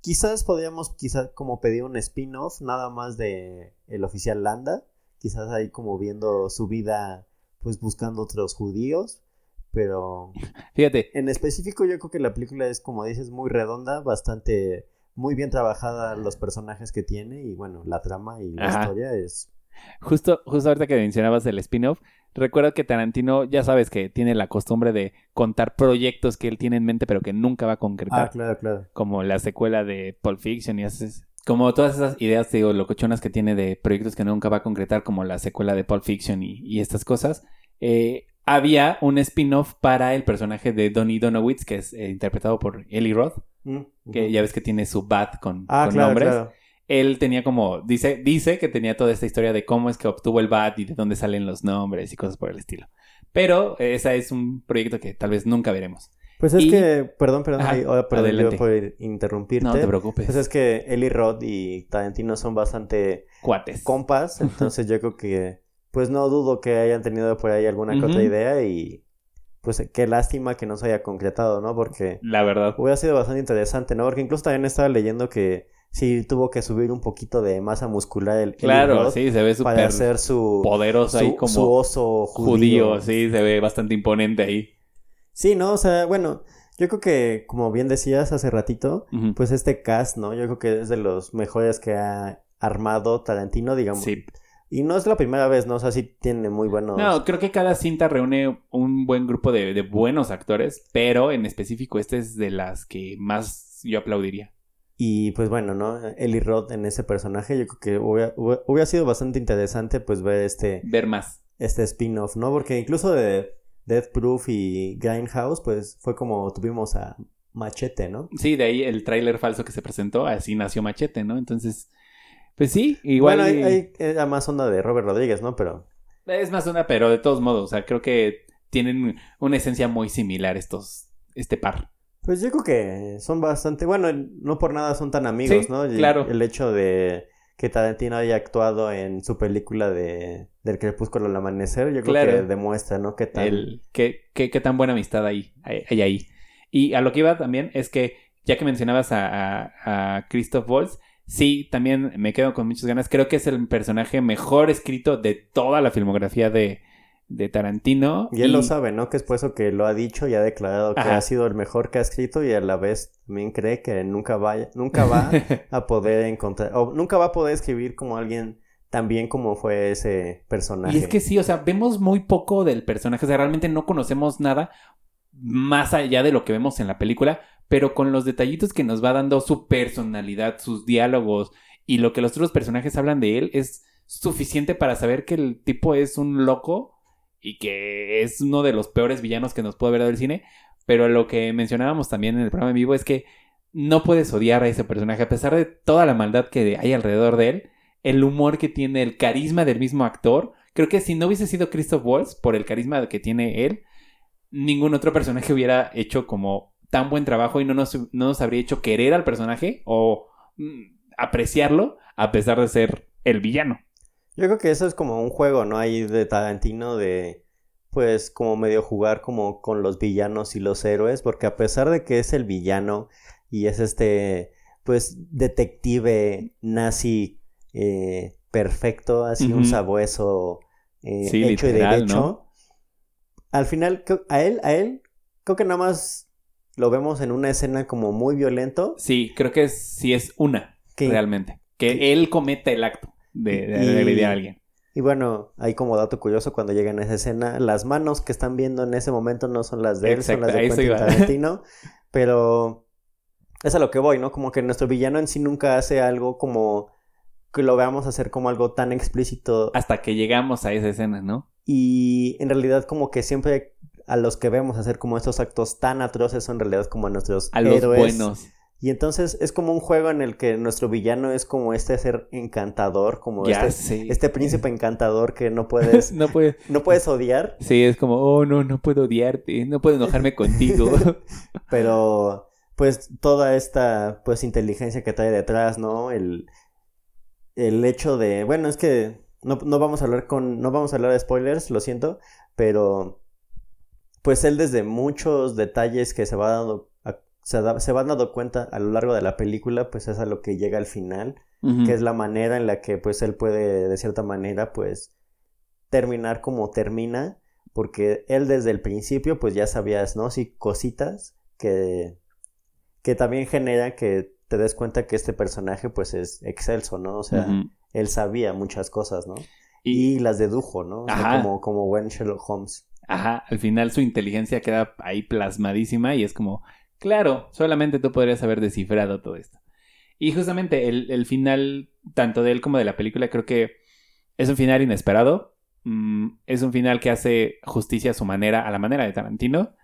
Quizás podríamos quizás como pedir un spin-off nada más de el oficial Landa. Quizás ahí como viendo su vida pues buscando otros judíos. Pero Fíjate, en específico yo creo que la película es como dices muy redonda, bastante muy bien trabajada los personajes que tiene y bueno, la trama y la Ajá. historia es Justo, justo ahorita que mencionabas el spin-off, recuerda que Tarantino, ya sabes que tiene la costumbre de contar proyectos que él tiene en mente, pero que nunca va a concretar. Ah, claro, claro. Como la secuela de Pulp Fiction y haces. Como todas esas ideas, digo, locochonas que tiene de proyectos que nunca va a concretar, como la secuela de Pulp Fiction y, y estas cosas. Eh, había un spin-off para el personaje de Donnie Donowitz, que es eh, interpretado por Eli Roth, Mm, que ya ves que tiene su bat con, Ah, con claro, nombres claro. Él tenía como, dice, dice que tenía toda esta historia de cómo es que obtuvo el bat y de dónde salen los nombres y cosas por el estilo. Pero ese es un proyecto que tal vez nunca veremos. Pues es Y- que, perdón, perdón, Ajá, ahí, ahora, perdón, yo por interrumpirte. No te preocupes. Pues es que Eli Roth y Tarantino son bastante Cuates. compas, (laughs) entonces yo creo que, pues no dudo que hayan tenido por ahí alguna que otra idea y pues qué lástima que no se haya concretado, ¿no? Porque La verdad. hubiera sido bastante interesante, ¿no? Porque incluso también estaba leyendo que sí tuvo que subir un poquito de masa muscular el Claro, sí, se ve para súper hacer su, poderoso su, ahí como su oso judío. judío. Sí, se ve bastante imponente ahí. Sí, ¿no? O sea, bueno, yo creo que, como bien decías hace ratito, pues este cast, ¿no? Yo creo que es de los mejores que ha armado Tarantino, digamos. Sí. Y no es la primera vez, ¿no? O sea, sí tiene muy buenos... No, creo que cada cinta reúne un buen grupo de, de buenos actores, pero en específico este es de las que más yo aplaudiría. Y pues bueno, ¿no? Eli Roth en ese personaje, yo creo que hubiera, hubiera- sido bastante interesante pues ver este, Ver más. este spin-off, ¿no? Porque incluso de Death Proof y Grindhouse, pues fue como tuvimos a Machete, ¿no? Sí, de ahí el tráiler falso que se presentó, así nació Machete, ¿no? Entonces, pues sí, igual Bueno, hay, hay era más onda de Robert Rodríguez, ¿no? Pero es más una, pero de todos modos, o sea, creo que tienen una esencia muy similar estos, este par. Pues yo creo que son bastante, bueno, no por nada son tan amigos, Sí, ¿no? Y claro. El hecho de que Tarantino haya actuado en su película de del crepúsculo al amanecer, yo creo Claro. que demuestra, ¿no? Qué el qué, qué, qué tan buena amistad hay, hay, hay ahí. Y a lo que iba también es que, ya que mencionabas a, a, a Christoph Waltz, sí, también me quedo con muchas ganas. Creo que es el personaje mejor escrito de toda la filmografía de, de Tarantino. Y él lo sabe, ¿no? Que es por eso que lo ha dicho y ha declarado que Ajá. ha sido el mejor que ha escrito y a la vez también cree que nunca vaya, nunca va (laughs) a poder encontrar, o nunca va a poder escribir como alguien tan bien como fue ese personaje. Y es que sí, o sea, vemos muy poco del personaje, o sea, realmente no conocemos nada más allá de lo que vemos en la película, pero con los detallitos que nos va dando su personalidad, sus diálogos y lo que los otros personajes hablan de él es suficiente para saber que el tipo es un loco y que es uno de los peores villanos que nos puede haber dado el cine, pero lo que mencionábamos también en el programa en vivo es que no puedes odiar a ese personaje a pesar de toda la maldad que hay alrededor de él el humor que tiene, el carisma del mismo actor. Creo que si no hubiese sido Christoph Waltz, por el carisma que tiene él, ningún otro personaje hubiera hecho como tan buen trabajo y no nos, no nos habría hecho querer al personaje o mm, apreciarlo a pesar de ser el villano. Yo creo que eso es como un juego, ¿no? Ahí de Tarantino de, pues, como medio jugar como con los villanos y los héroes, porque a pesar de que es el villano y es este, pues, detective nazi eh, perfecto, así un sabueso eh, Sí, hecho y literal, derecho, ¿no? al final, a él, a él, creo que nada más lo vemos en una escena como muy violento, Sí, creo que es- sí es una, realmente. Que que- él cometa el acto de, de, Y- de agredir a alguien. Y bueno, ahí como dato curioso, cuando llegan a esa escena, las manos que están viendo en ese momento no son las de él, son las de Quentin. Tarantino. (laughs) pero es a lo que voy, ¿no? Como que nuestro villano en sí nunca hace algo como que lo veamos hacer como algo tan explícito. Hasta que llegamos a esa escena, ¿no? Y en realidad como que siempre a los que vemos hacer como estos actos tan atroces son en realidad como a nuestros A los héroes. buenos. Y entonces es como un juego en el que nuestro villano es como este ser encantador, como Ya este, este príncipe (laughs) encantador que no (laughs) puedes, no puede. no puedes odiar. Sí, es como, oh, no, no puedo odiarte, no puedo enojarme contigo. (laughs) Pero, pues, toda esta, pues, inteligencia que trae detrás, ¿no? El, el hecho de, bueno, es que no, no vamos a hablar con, no vamos a hablar de spoilers, lo siento, pero, pues, él desde muchos detalles que se va dando, se, da- se van dando cuenta a lo largo de la película, pues, es a lo que llega al final, que es la manera en la que, pues, él puede, de cierta manera, pues, terminar como termina, porque él desde el principio, pues, ya sabías, ¿no? Sí, cositas que, que también genera que te des cuenta que este personaje, pues, es excelso, ¿no? O sea, él sabía muchas cosas, ¿no? Y, Y las dedujo, ¿no? O sea, Ajá. como, como buen Sherlock Holmes. ajá, al final su inteligencia queda ahí plasmadísima y es como, claro, solamente tú podrías haber descifrado todo esto. Y justamente el, final, tanto de él como de la película, creo que es un final inesperado. Mm, es un final que hace justicia a su manera, a la manera de Tarantino.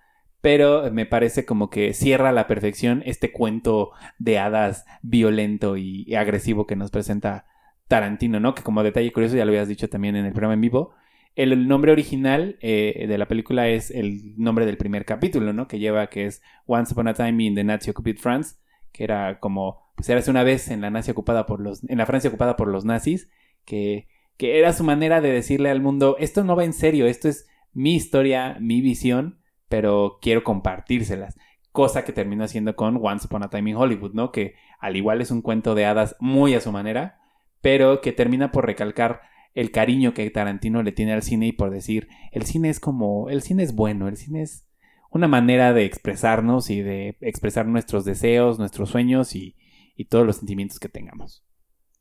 Pero me parece como que cierra a la perfección este cuento de hadas violento y agresivo que nos presenta Tarantino, ¿no? Que como detalle curioso, ya lo habías dicho también en el programa en vivo, el nombre original eh, de la película es el nombre del primer capítulo, ¿no? Que lleva, que es Once Upon a Time in the Nazi Occupied France, que era como, pues era una vez en la ocupada por los, en la Francia ocupada por los nazis, que, que era su manera de decirle al mundo, esto no va en serio, esto es mi historia, mi visión, pero quiero compartírselas. Cosa que terminó haciendo con Once Upon a Time in Hollywood, ¿no? Que al igual es un cuento de hadas muy a su manera, pero que termina por recalcar el cariño que Tarantino le tiene al cine y por decir, el cine es como, el cine es bueno, el cine es una manera de expresarnos y de expresar nuestros deseos, nuestros sueños y, y todos los sentimientos que tengamos.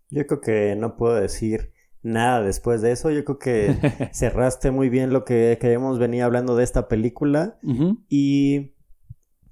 Yo creo que no puedo decir nada después de eso. Yo creo que (laughs) cerraste muy bien lo que queremos venir hablando de esta película. Y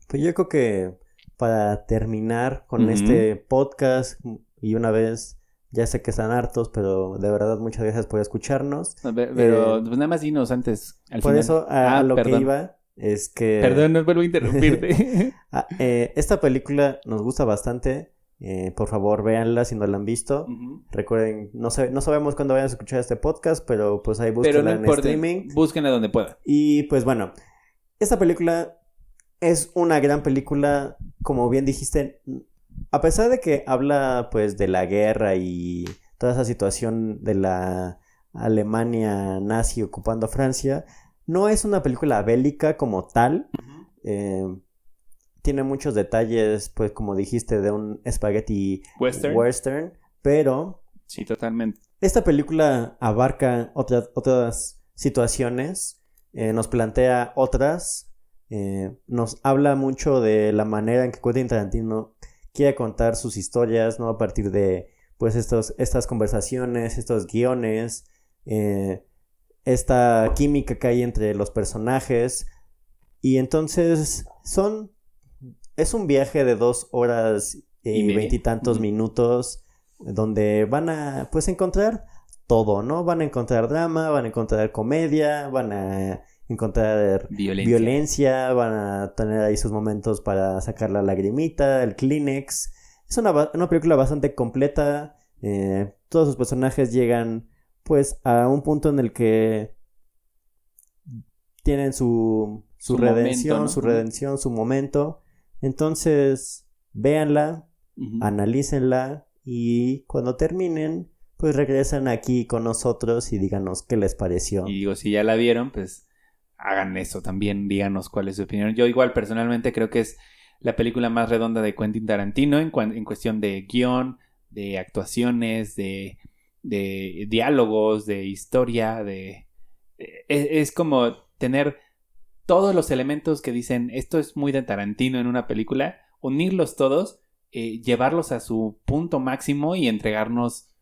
pues yo creo que para terminar con este podcast y una vez ya sé que están hartos, pero de verdad muchas gracias por escucharnos. pero eh, pues nada más dinos antes. por eso a, ah, lo que iba es que... Perdón, no vuelvo a interrumpirte. (laughs) Ah, eh, esta película nos gusta bastante. Eh, por favor, véanla si no la han visto. Recuerden, no, no sabemos cuándo vayan a escuchar este podcast, pero pues ahí búsquenla en streaming. Búsquenla donde pueda. Y pues bueno, esta película es una gran película, como bien dijiste, a pesar de que habla pues de la guerra y toda esa situación de la Alemania nazi ocupando Francia, no es una película bélica como tal. Eh, tiene muchos detalles, pues como dijiste, de un spaghetti western, pero... Sí, totalmente. Esta película abarca otras, otras situaciones, eh, nos plantea otras, eh, nos habla mucho de la manera en que Quentin Tarantino quiere contar sus historias, ¿no? A partir de, pues, estos, estas conversaciones, estos guiones, eh, esta química que hay entre los personajes. Y entonces son, es un viaje de dos horas y veintitantos minutos donde van a, pues, encontrar todo, ¿no? Van a encontrar drama, van a encontrar comedia, van a encontrar violencia. van a tener ahí sus momentos para sacar la lagrimita, el Kleenex. Es una, película bastante completa. Eh, todos sus personajes llegan pues a un punto en el que tienen su, su, redención, su redención, su momento. Entonces, véanla, analícenla y cuando terminen, pues regresan aquí con nosotros y díganos qué les pareció. Y digo, si ya la vieron, pues hagan eso también, díganos cuál es su opinión. Yo igual personalmente creo que es la película más redonda de Quentin Tarantino en, en cuestión de guion, de actuaciones, de, de diálogos, de historia, de... E, es, como tener todos los elementos que dicen esto es muy de Tarantino en una película, unirlos todos, eh, llevarlos a su punto máximo y entregarnos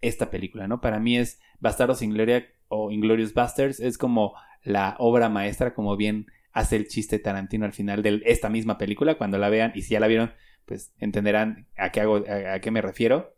esta película, ¿no? Para mí es Bastardos sin Gloria o Inglorious Bastards, es como la obra maestra, como bien hace el chiste Tarantino al final de esta misma película. Cuando la vean, y si ya la vieron, pues entenderán a qué, hago, a, qué me refiero.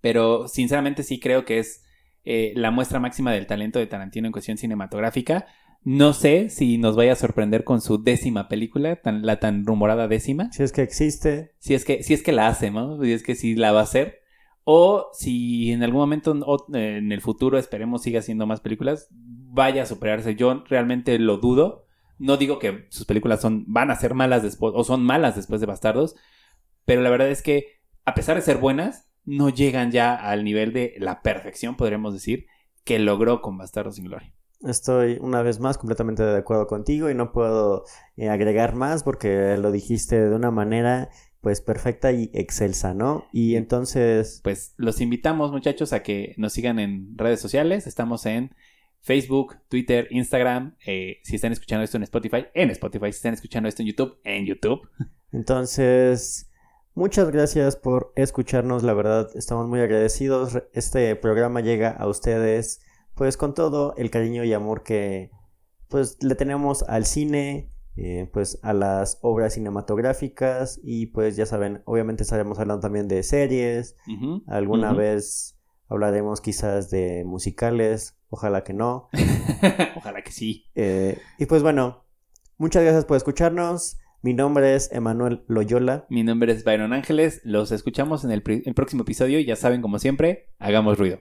Pero sinceramente sí creo que es eh, la muestra máxima del talento de Tarantino en cuestión cinematográfica. No sé si nos vaya a sorprender con su décima película, tan, la tan rumorada décima. Si es que existe. Si es que, si es que la hace, ¿no? Si es que sí la va a hacer. O si en algún momento en el futuro esperemos siga haciendo más películas, vaya a superarse. Yo realmente lo dudo. No digo que sus películas son, van a ser malas después, o son malas después de Bastardos, pero la verdad es que, a pesar de ser buenas, no llegan ya al nivel de la perfección, podríamos decir, que logró con Bastardos sin Gloria. Estoy una vez más completamente de acuerdo contigo y no puedo eh, agregar más porque lo dijiste de una manera pues perfecta y excelsa, ¿no? Y entonces... Pues los invitamos muchachos a que nos sigan en redes sociales. Estamos en Facebook, Twitter, Instagram. Eh, si están escuchando esto en Spotify, en Spotify. Si están escuchando esto en YouTube, en YouTube. Entonces, muchas gracias por escucharnos. La verdad, estamos muy agradecidos. Este programa llega a ustedes, pues, con todo el cariño y amor que, pues, le tenemos al cine. Eh, pues a las obras cinematográficas y pues ya saben, obviamente estaremos hablando también de series, alguna vez hablaremos quizás de musicales, Ojalá que no. (laughs) Ojalá que sí. Eh, y pues bueno, muchas gracias por escucharnos. Mi nombre es Emanuel Loyola. Mi nombre es Byron Ángeles. Los escuchamos en el, el próximo episodio ya saben, como siempre, hagamos ruido.